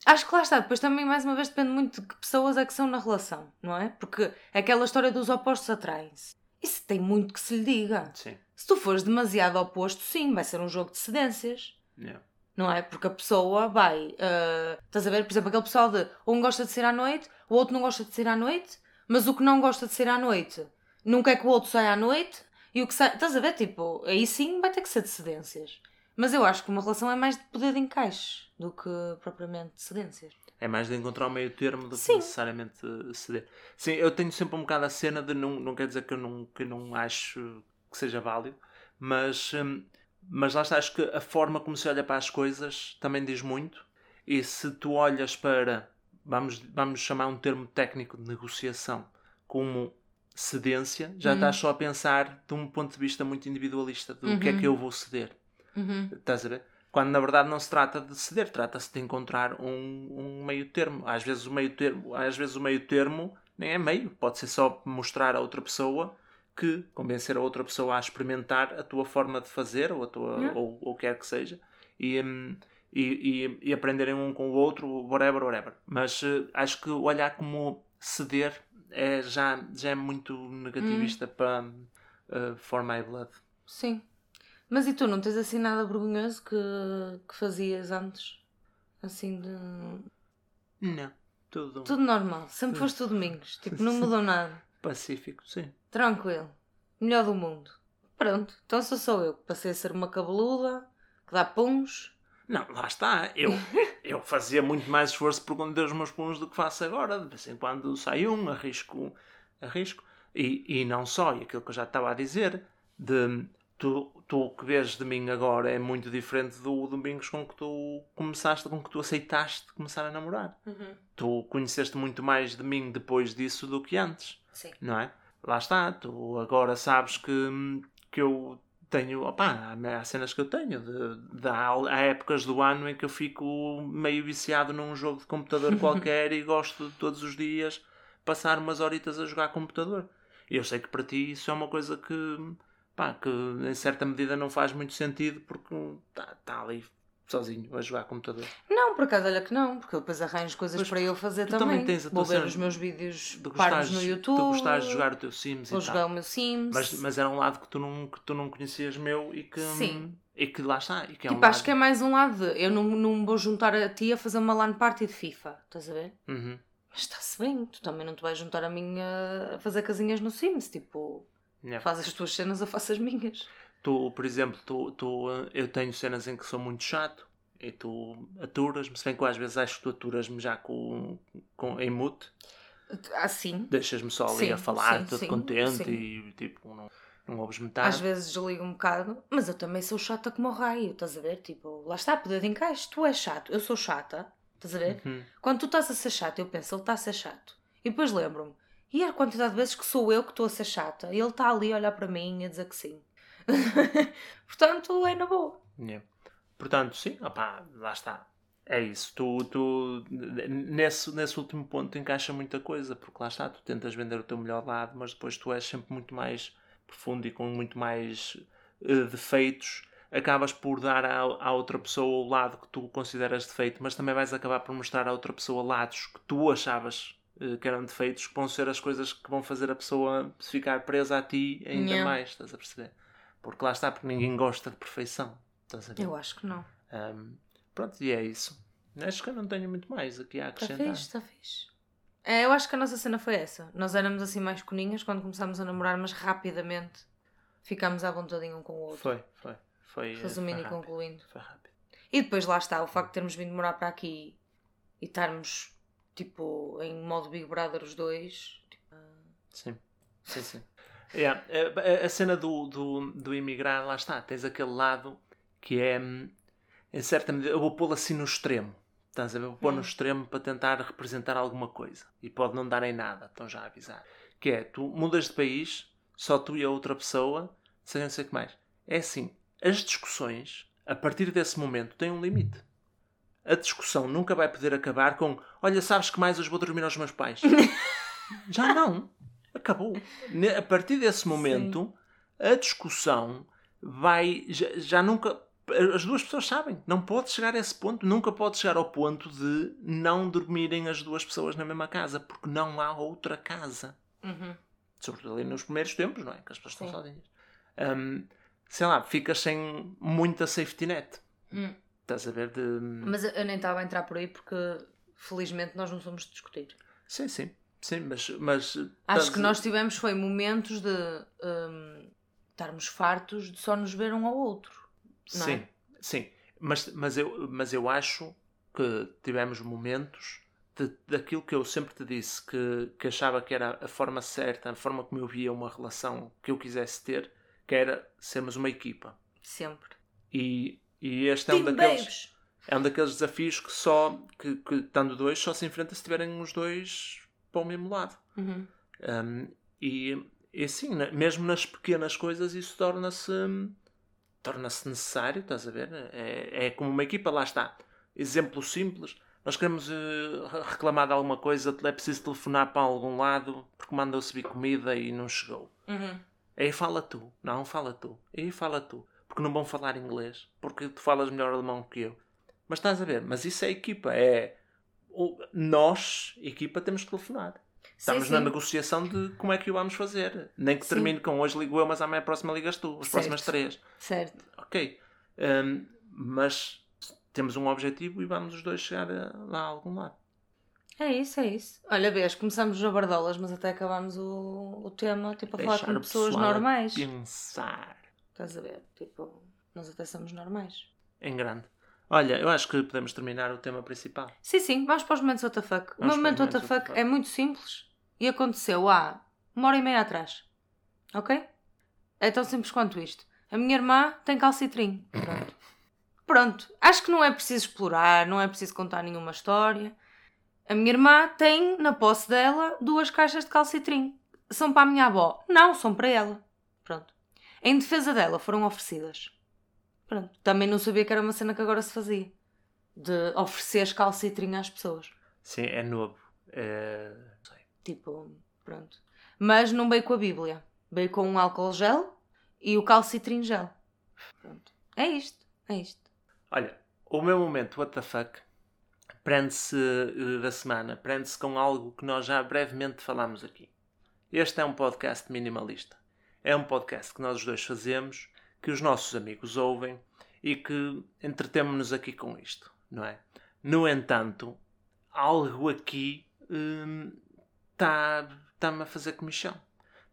Acho que lá está, depois também, mais uma vez, depende muito de que pessoas é que são na relação, não é? Porque é aquela história dos opostos atraem-se. Isso tem muito que se lhe diga. Sim. Se tu fores demasiado oposto, sim, vai ser um jogo de cedências. Yeah. Não é? Porque a pessoa vai. ah, estás a ver? Por exemplo, aquele pessoal de um gosta de sair à noite, o outro não gosta de sair à noite, mas o que não gosta de sair à noite não quer que o outro saia à noite, e o que sai. Estás a ver? Tipo, aí sim vai ter que ser de cedências. Mas eu acho que uma relação é mais de poder de encaixe do que propriamente de cedências. É mais de encontrar o meio termo do que Sim. necessariamente ceder. Sim, eu tenho sempre um bocado a cena de não, não quer dizer que eu não, que eu não acho que seja válido, mas, hum, mas lá está, acho que a forma como se olha para as coisas também diz muito. E se tu olhas para, vamos, vamos chamar um termo técnico de negociação, como cedência, já Uhum. estás só a pensar de um ponto de vista muito individualista do que é Uhum. que eu vou ceder. Estás a ver? Quando na verdade não se trata de ceder, trata-se de encontrar um, um meio termo. Às vezes o meio termo, às vezes o meio termo nem é meio, pode ser só mostrar a outra pessoa que convencer a outra pessoa a experimentar a tua forma de fazer ou a tua Yeah. ou, ou quer que seja e, hum, e, e, e aprenderem um com o outro, whatever, whatever. Mas eh, acho que olhar como ceder é, já, já é muito negativista Hum. para uh, For My Blood. Sim. Mas e tu, não tens assim nada vergonhoso que, que fazias antes? Assim de. Não, tudo, Tudo normal. Sempre Tudo. foste o Domingos. Tipo, não mudou nada. pacífico, sim. Tranquilo. Melhor do mundo. Pronto. Então sou só eu que passei a ser uma cabeluda, que dá puns. Não, lá está. Eu, eu fazia muito mais esforço por esconder os meus pulos do que faço agora. De vez em quando sai um, arrisco. arrisco. E, e não só, e aquilo que eu já estava a dizer, de tu, tu o que vês de mim agora é muito diferente do Domingos com que tu começaste, com que tu aceitaste começar a namorar. Tu conheceste muito mais de mim depois disso do que antes. Sim. não é? Lá está, tu agora sabes que, que eu tenho, opá, há cenas que eu tenho, de, de, há, há épocas do ano em que eu fico meio viciado num jogo de computador qualquer e gosto de todos os dias passar umas horitas a jogar computador. Eu sei que para ti isso é uma coisa que, pá, que em certa medida não faz muito sentido porque está tá ali sozinho a jogar computador. Não, por acaso, olha que não, porque eu depois arranjo coisas Pois, para eu fazer tu também. também tens a Vou ver os meus vídeos gostares, no YouTube. tu gostares de jogar o teu Sims Vou e tal. jogar o meu Sims. Mas, mas era um lado que tu não, que tu não conhecias meu e que, Sim. e que lá está. E que é Tipo, um acho lado... que é mais um lado de eu não, não vou juntar a ti a fazer uma LAN party de FIFA, estás a ver? Uhum. Mas está-se bem, tu também não te vais juntar a mim a fazer casinhas no Sims, tipo, Yeah. faz as tuas cenas, eu faço as minhas. Tu, por exemplo, tu, tu, eu tenho cenas em que sou muito chato e tu aturas-me, se bem que eu às vezes acho que tu aturas-me já com, com, em mute, Assim. deixas-me só ali Sim, a falar, sim, todo sim, contente e tipo, não, não ouves metade. Às vezes desligo um bocado, mas eu também sou chata como o raio, estás a ver? Tipo, lá está, poder de encaixe, tu és chato, eu sou chata, estás a ver? Uhum. Quando tu estás a ser chato, eu penso, ele está a ser chato. E depois lembro-me, e a quantidade de vezes que sou eu que estou a ser chata, ele está ali a olhar para mim e a dizer que sim. Portanto, é na boa. Yeah. Portanto, sim, opá, lá está. É isso. Tu, tu nesse, nesse último ponto encaixa muita coisa, porque lá está, tu tentas vender o teu melhor lado, mas depois tu és sempre muito mais profundo e com muito mais eh, defeitos. Acabas por dar à, à outra pessoa o lado que tu consideras defeito, mas também vais acabar por mostrar à outra pessoa lados que tu achavas que eram defeitos, que vão ser as coisas que vão fazer a pessoa ficar presa a ti ainda Yeah. mais, estás a perceber? Porque lá está, porque ninguém gosta de perfeição. Estás a ver? Eu acho que não. Um, pronto, e é isso. Acho que eu não tenho muito mais aqui a Está acrescentar. fixe, está fixe. É, eu acho que a nossa cena foi essa. Nós éramos assim mais coninhas quando começámos a namorar, mas rapidamente ficámos à vontade um com o outro. Foi, foi. Foi, eh, Resumindo foi e rápido. concluindo. Foi rápido. E depois lá está, o facto de termos vindo morar para aqui e estarmos tipo em modo Big Brother os dois. tipo, Sim, sim, sim. Yeah, a, a- cena do, do, do imigrar, lá está. Tens aquele lado que é, hum, em certa medida, eu vou pô-lo assim no extremo. Estás a ver? Vou pôr no Hum. extremo para tentar representar alguma coisa. E pode não dar em nada, estão já a avisar. Que é, tu mudas de país, só tu e a outra pessoa, sem não sei o que mais. É assim, as discussões, a partir desse momento, têm um limite. A discussão nunca vai poder acabar com olha, sabes que mais hoje vou dormir aos meus pais. Já não. Acabou. A partir desse momento, a discussão vai. Já, já nunca. As duas pessoas sabem. Não pode chegar a esse ponto. Nunca pode chegar ao ponto de não dormirem as duas pessoas na mesma casa. Porque não há outra casa. uhum. Sobretudo ali nos primeiros tempos, não é? Que as pessoas estão Sim. sozinhas. Hum, sei lá, ficas sem muita safety net. Hum. Estás a ver? De... Mas eu nem estava a entrar por aí porque felizmente nós não somos de discutir. Sim, sim. Sim, mas. mas Acho que nós tivemos foi momentos de hum, estarmos fartos de só nos ver um ao outro. Sim, é? sim. Mas, mas, eu, mas eu acho que tivemos momentos de, daquilo que eu sempre te disse, que, que achava que era a forma certa, a forma como eu via uma relação que eu quisesse ter, que era sermos uma equipa. Sempre. E, e este é um, Team daqueles, babes! é um daqueles desafios que só, que, que estando dois, só se enfrenta se estiverem os dois para o mesmo lado. Uhum. Um, e, e assim, na- mesmo nas pequenas coisas, isso torna-se torna-se necessário, estás a ver? É, é como uma equipa, lá está. Exemplo simples. Nós queremos eh, reclamar de alguma coisa, é preciso telefonar para algum lado porque mandou-se vir comida e não chegou. Uhum. Aí fala tu. Não, fala tu. Aí fala tu. Porque não vão falar inglês. Porque tu falas melhor alemão que eu. Mas estás a ver? Mas isso é equipa. É... Nós, equipa, temos que telefonar. Estamos Sim, na sim. negociação de como é que o vamos fazer. Nem que Sim. termine com hoje ligo eu, mas amanhã a próxima ligas tu. As Certo. próximas três. Certo. Ok. Hum, mas temos um objetivo e vamos os dois chegar a- lá a algum lado. É isso, é isso. Olha, vês, começamos a bardolas, mas até acabámos o, o tema tipo, a falar Deixar com o pessoas a normais. Pensar Estás a ver? Tipo, nós até somos normais. em grande. Olha, eu acho que podemos terminar o tema principal. Sim, sim, vamos para os momentos WTF. O Vamos meu momento WTF. é muito simples e aconteceu há uma hora e meia atrás. Ok? É tão simples quanto isto. A minha irmã tem calcitrim. Pronto. Pronto. Acho que não é preciso explorar, não é preciso contar nenhuma história. A minha irmã tem na posse dela duas caixas de calcitrim. São para a minha avó. Não, são para ela. Em defesa dela foram oferecidas. Pronto. Também não sabia que era uma cena que agora se fazia. De oferecer calcitrim às pessoas. Sim, é novo. É... Tipo, pronto. Mas não veio com a Bíblia. Veio com um álcool gel e o calcitrim gel. Pronto. É isto. É isto. Olha, o meu momento, what the fuck, prende-se eh, da semana, prende-se com algo que nós já brevemente falámos aqui. Este é um podcast minimalista. É um podcast que nós os dois fazemos, que os nossos amigos ouvem e que entretemos-nos aqui com isto, não é? No entanto, algo aqui está tá, me a fazer comichão.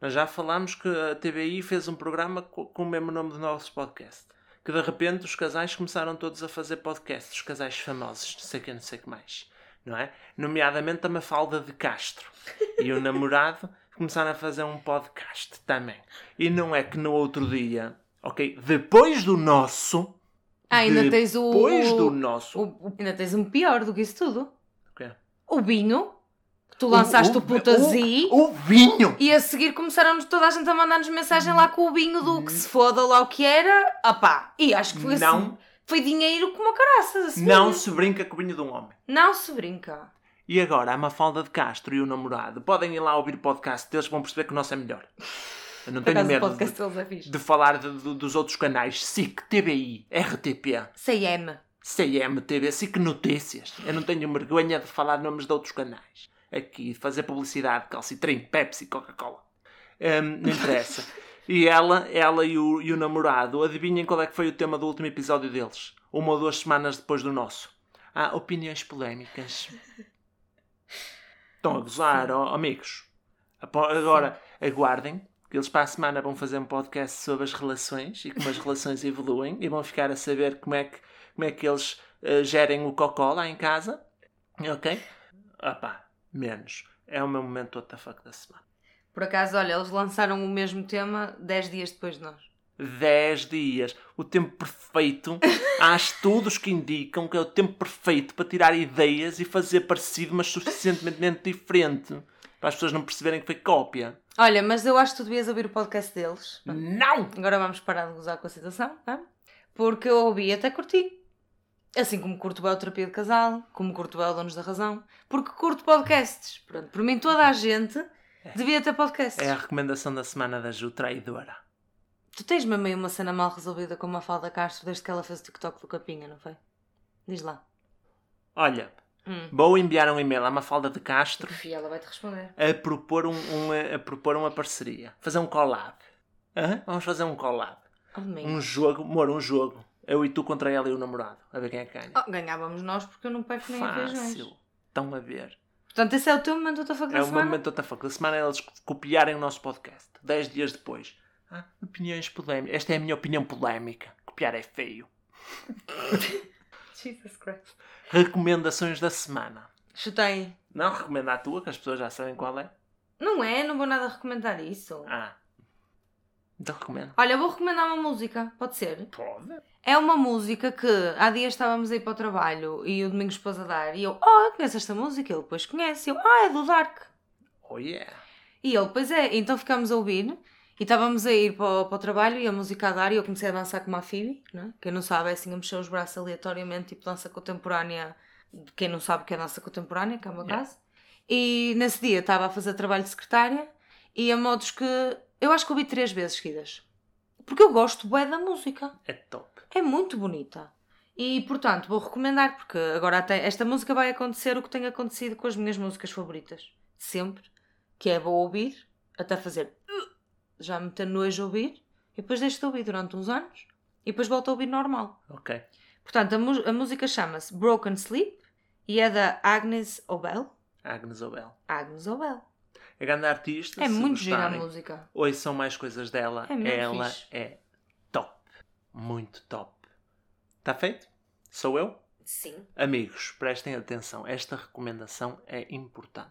Nós já falámos que a TBI fez um programa co- com o mesmo nome do nosso podcast. Que de repente os casais começaram todos a fazer podcasts, os casais famosos, não sei que, não sei que mais. Não é? Nomeadamente a Mafalda de Castro e o namorado começaram a fazer um podcast também. E não é que no outro dia, ok? Depois do nosso. Ah, ainda tens o. Depois do nosso. o- o- Ainda tens um pior do que isso tudo. O quê? O vinho. Que tu lançaste o, putazi. O, o vinho! E a seguir começaram-nos toda a gente a mandar-nos mensagem lá com o vinho do que se foda lá o que era. Ah pá, e acho que foi Não. assim. Foi dinheiro como a caraças. assim. Não se brinca com o vinho de um homem. Não se brinca. E agora, a Mafalda de Castro e o namorado podem ir lá ouvir o podcast deles, vão perceber que o nosso é melhor. Eu não tenho medo de, deles é de falar de- de- dos outros canais. SIC, TBI, RTP, CM. CMTV, SIC Notícias. Eu não tenho vergonha de falar nomes de outros canais. Aqui, fazer publicidade, Calcitrim, Pepsi, Coca-Cola. Hum, não interessa. E ela, ela e o, e o namorado, adivinhem qual é que foi o tema do último episódio deles? Uma ou duas semanas depois do nosso. Ah, opiniões polémicas. Estão a gozar, ó, amigos. Agora, aguardem, que eles para a semana vão fazer um podcast sobre as relações e como as relações evoluem e vão ficar a saber como é que, como é que eles eh, gerem o cocó lá em casa. Ok? Ah pá, menos. É o meu momento fuck da semana. Por acaso, olha, eles lançaram o mesmo tema 10 dias depois de nós. 10 dias. O tempo perfeito. Há estudos que indicam que é o tempo perfeito para tirar ideias e fazer parecido, mas suficientemente diferente. Para as pessoas não perceberem que foi cópia. Olha, mas eu acho que tu devias ouvir o podcast deles. Não! Agora vamos parar de gozar com a situação, tá? Porque eu ouvi e até curti. Assim como curto bem o terapia de casal, como curto bem o Donos da Razão, porque curto podcasts. Pronto, por mim toda a gente devia ter podcasts. É a recomendação da semana da Ju Traidora. Tu tens mesmo aí uma cena mal resolvida com uma falda Castro desde que ela fez o TikTok do Capinha, não foi? Diz lá. Olha, Hum. vou enviar um e-mail à Mafalda de Castro E ela vai te responder. a propor, um, um- a propor uma parceria. Fazer um collab. Hã? Vamos fazer um collab. Oh. Um jogo, amor, um jogo. Eu e tu contra ela e o namorado. A ver quem é que ganha. Oh, ganhávamos nós porque eu não pego nem a feijões. Fácil. Estão a ver. Portanto, esse é o teu momento da faca É da o semana? momento da fuck. Da semana é eles copiarem o nosso podcast. Dez dias depois. Ah, opiniões polémicas. Esta é a minha opinião polémica. Copiar é feio. Jesus Christ. Recomendações da semana. Chutei. Não recomenda a tua, que as pessoas já sabem qual é. Não é, não vou nada recomendar isso. Ah. Então recomendo. Olha, vou recomendar uma música, pode ser? Pode. É uma música que há dias estávamos aí para o trabalho e o Domingos pôs a dar e eu, oh, eu conheço esta música? Ele depois conhece. Eu, ah, é do Dark. Oh yeah. E ele, pois é, então ficámos a ouvir e estávamos a ir para o, para o trabalho e a música a dar e eu comecei a dançar como a Phoebe, né? quem não sabe é assim a mexer os braços aleatoriamente, tipo dança contemporânea, quem não sabe o que é dança contemporânea, que é o meu caso. E nesse dia estava a fazer trabalho de secretária e a modos que eu acho que ouvi três vezes seguidas. Porque eu gosto bué da música. É top. É muito bonita. E, portanto, vou recomendar, porque agora até esta música vai acontecer o que tem acontecido com as minhas músicas favoritas. Sempre. Que é vou ouvir, até fazer... Já me ter nojo a ouvir, e depois deixo de ouvir durante uns anos, e depois volto a ouvir normal. Ok. Portanto, a, a música chama-se Broken Sleep, e é da Agnes Obel. Agnes Obel. Agnes Obel. É grande artista. É muito gira a música. Ouçam mais coisas dela. É muito Ela fixe. é top. Muito top. Está feito? Sou eu? Sim. Amigos, prestem atenção. Esta recomendação é importante.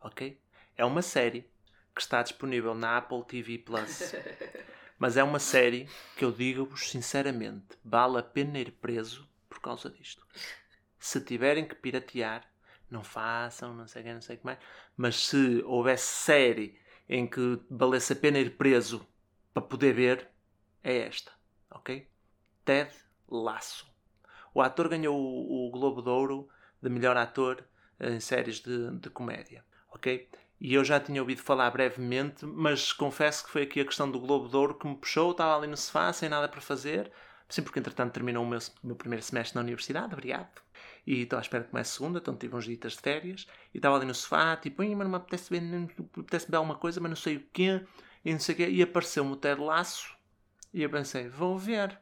Ok? É uma série que está disponível na Apple TV Plus. Mas é uma série que eu digo-vos sinceramente, vale a pena ir preso por causa disto. Se tiverem que piratear, não façam, não sei o que, não sei o que mais. Mas se houvesse série em que valesse a pena ir preso para poder ver, é esta. Ok? Ted Lasso. O ator ganhou o, o Globo de Ouro de melhor ator em séries de, de comédia. Ok? E eu já tinha ouvido falar brevemente, mas confesso que foi aqui a questão do Globo de Ouro que me puxou. Estava ali no sofá, sem nada para fazer. Sim, porque entretanto terminou o meu, meu primeiro semestre na universidade, obrigado. E estou à espera que comece segunda, então tive uns dias de férias. E estava ali no sofá, tipo, "Ih, mas não me apetece ver, não apetece ver alguma coisa, mas não sei o quê. E não sei o quê. E apareceu-me o Ted Lasso. E eu pensei, vou ver.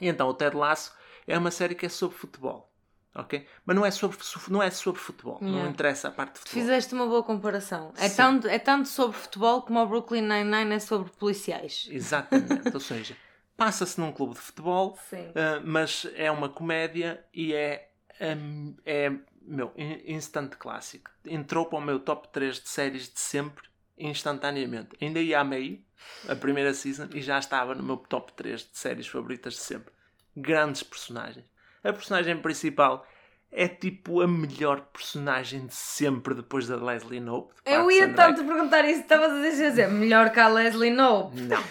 E então o Ted Lasso é uma série que é sobre futebol. Ok? Mas não é sobre, não é sobre futebol. Não Yeah. interessa a parte de futebol. Fizeste uma boa comparação. É Sim. tanto, é tanto sobre futebol como o Brooklyn Nine-Nine é sobre policiais. Exatamente. Ou seja, passa-se num clube de futebol, uh, mas é uma comédia e é, um, é meu, in- instant clássico. Entrou para o meu top 3 de séries de sempre, instantaneamente. Ainda ia a meio, a primeira season, e já estava no meu top 3 de séries favoritas de sempre. Grandes personagens. A personagem principal é tipo a melhor personagem de sempre depois da Leslie Knope. de Eu ia tanto perguntar isso, estavas a dizer, melhor que a Leslie Knope. Não.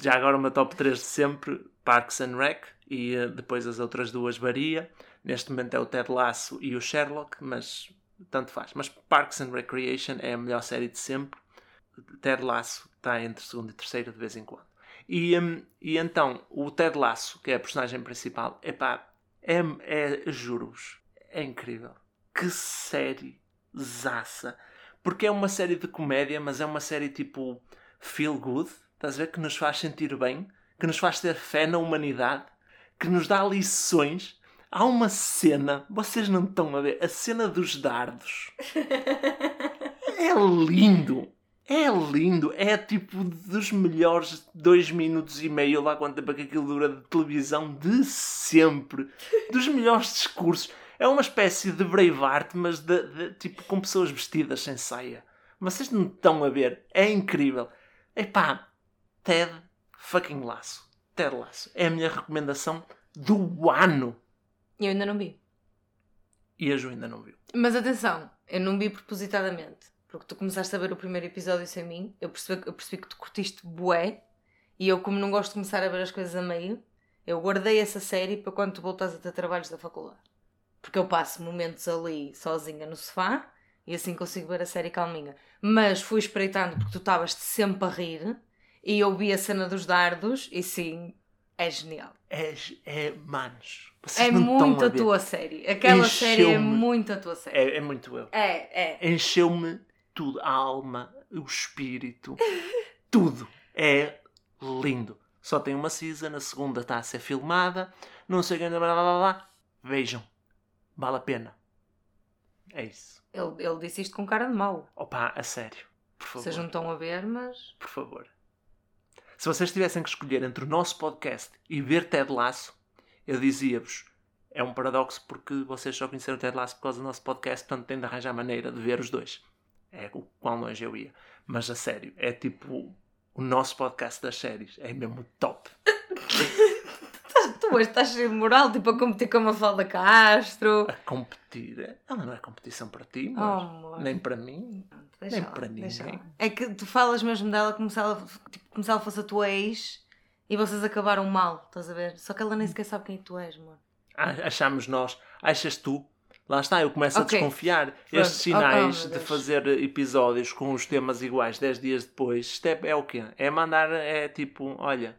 Já agora meu top 3 de sempre, Parks and Rec, e eh, depois as outras duas varia. Neste momento é o Ted Lasso e o Sherlock, mas tanto faz. Mas Parks and Recreation é a melhor série de sempre. Ted Lasso está entre segundo e terceiro de vez em quando. E, hum, e então, o Ted Lasso, que é a personagem principal, epá, é, é juro-vos, é incrível. Que série zaça. Porque é uma série de comédia, mas é uma série tipo feel good, estás a ver? Que nos faz sentir bem, que nos faz ter fé na humanidade, que nos dá lições. Há uma cena, vocês não estão a ver, a cena dos dardos. É lindo! É lindo! É tipo dos melhores dois minutos e meio, lá quanto tempo é que aquilo dura de televisão, de sempre. Dos melhores discursos. É uma espécie de Braveheart, mas de, de- tipo com pessoas vestidas sem saia. Vocês não estão a ver. É incrível. Epá, Ted fucking Laço. Ted Laço. É a minha recomendação do ano. Eu ainda não vi. E a Ju ainda não viu. Mas atenção, eu não vi propositadamente. Porque tu começaste a ver o primeiro episódio sem mim, eu percebi, eu percebi que tu curtiste bué, e eu, como não gosto de começar a ver as coisas a meio, eu guardei essa série para quando tu voltas a ter trabalhos da faculdade. Porque eu passo momentos ali sozinha no sofá e assim consigo ver a série calminha. Mas fui espreitando porque tu estavas sempre a rir e eu vi a cena dos dardos e sim, é genial. É, é manos. Vocês É muito a ver. tua série. Aquela série é muito a tua série. É, é muito eu. É, é. Encheu-me tudo. A alma, o espírito, tudo. É lindo. Só tem uma season, a segunda está a ser filmada. Não sei o que, blá blá blá blá. Vejam. Vale a pena. É isso. Ele, ele disse isto com cara de mau. Opa, a sério. Por favor. Vocês não estão a ver, mas. Por favor. Se vocês tivessem que escolher entre o nosso podcast e ver Ted Lasso, eu dizia-vos: é um paradoxo porque vocês só conheceram Ted Lasso por causa do nosso podcast, portanto têm de arranjar maneira de ver os dois. É o quão longe eu ia. Mas a sério, é tipo o nosso podcast das séries. É mesmo top. Tu hoje estás cheio de moral, tipo a competir com a Mafalda Castro. A competir. Ela não é competição para ti, Oh, mas amor. nem para mim. Deixa nem lá, para ninguém. É que tu falas mesmo dela como se ela, tipo, como se ela fosse a tua ex e vocês acabaram mal, estás a ver? Só que ela nem sequer sabe quem tu és, amor. Ah, Achamos nós. Achas tu? Lá está, eu começo Ok. a desconfiar. Pronto. Estes Oh, sinais oh, meu de fazer episódios com os temas iguais 10 dias depois, isto é, é o quê? É mandar, é tipo, olha,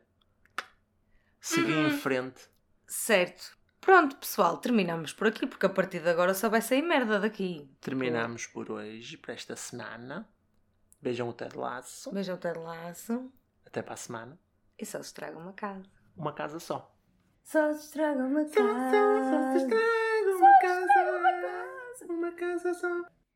seguir Uhum. em frente. Certo. Pronto, pessoal, terminamos por aqui, porque a partir de agora só vai sair merda daqui. Terminamos por hoje, para esta semana. Beijam o Ted Laço. Beijão até laço Até para a semana. e só se estraga uma casa. Uma casa só. Só se estraga uma casa. uma casa. Uma casa só.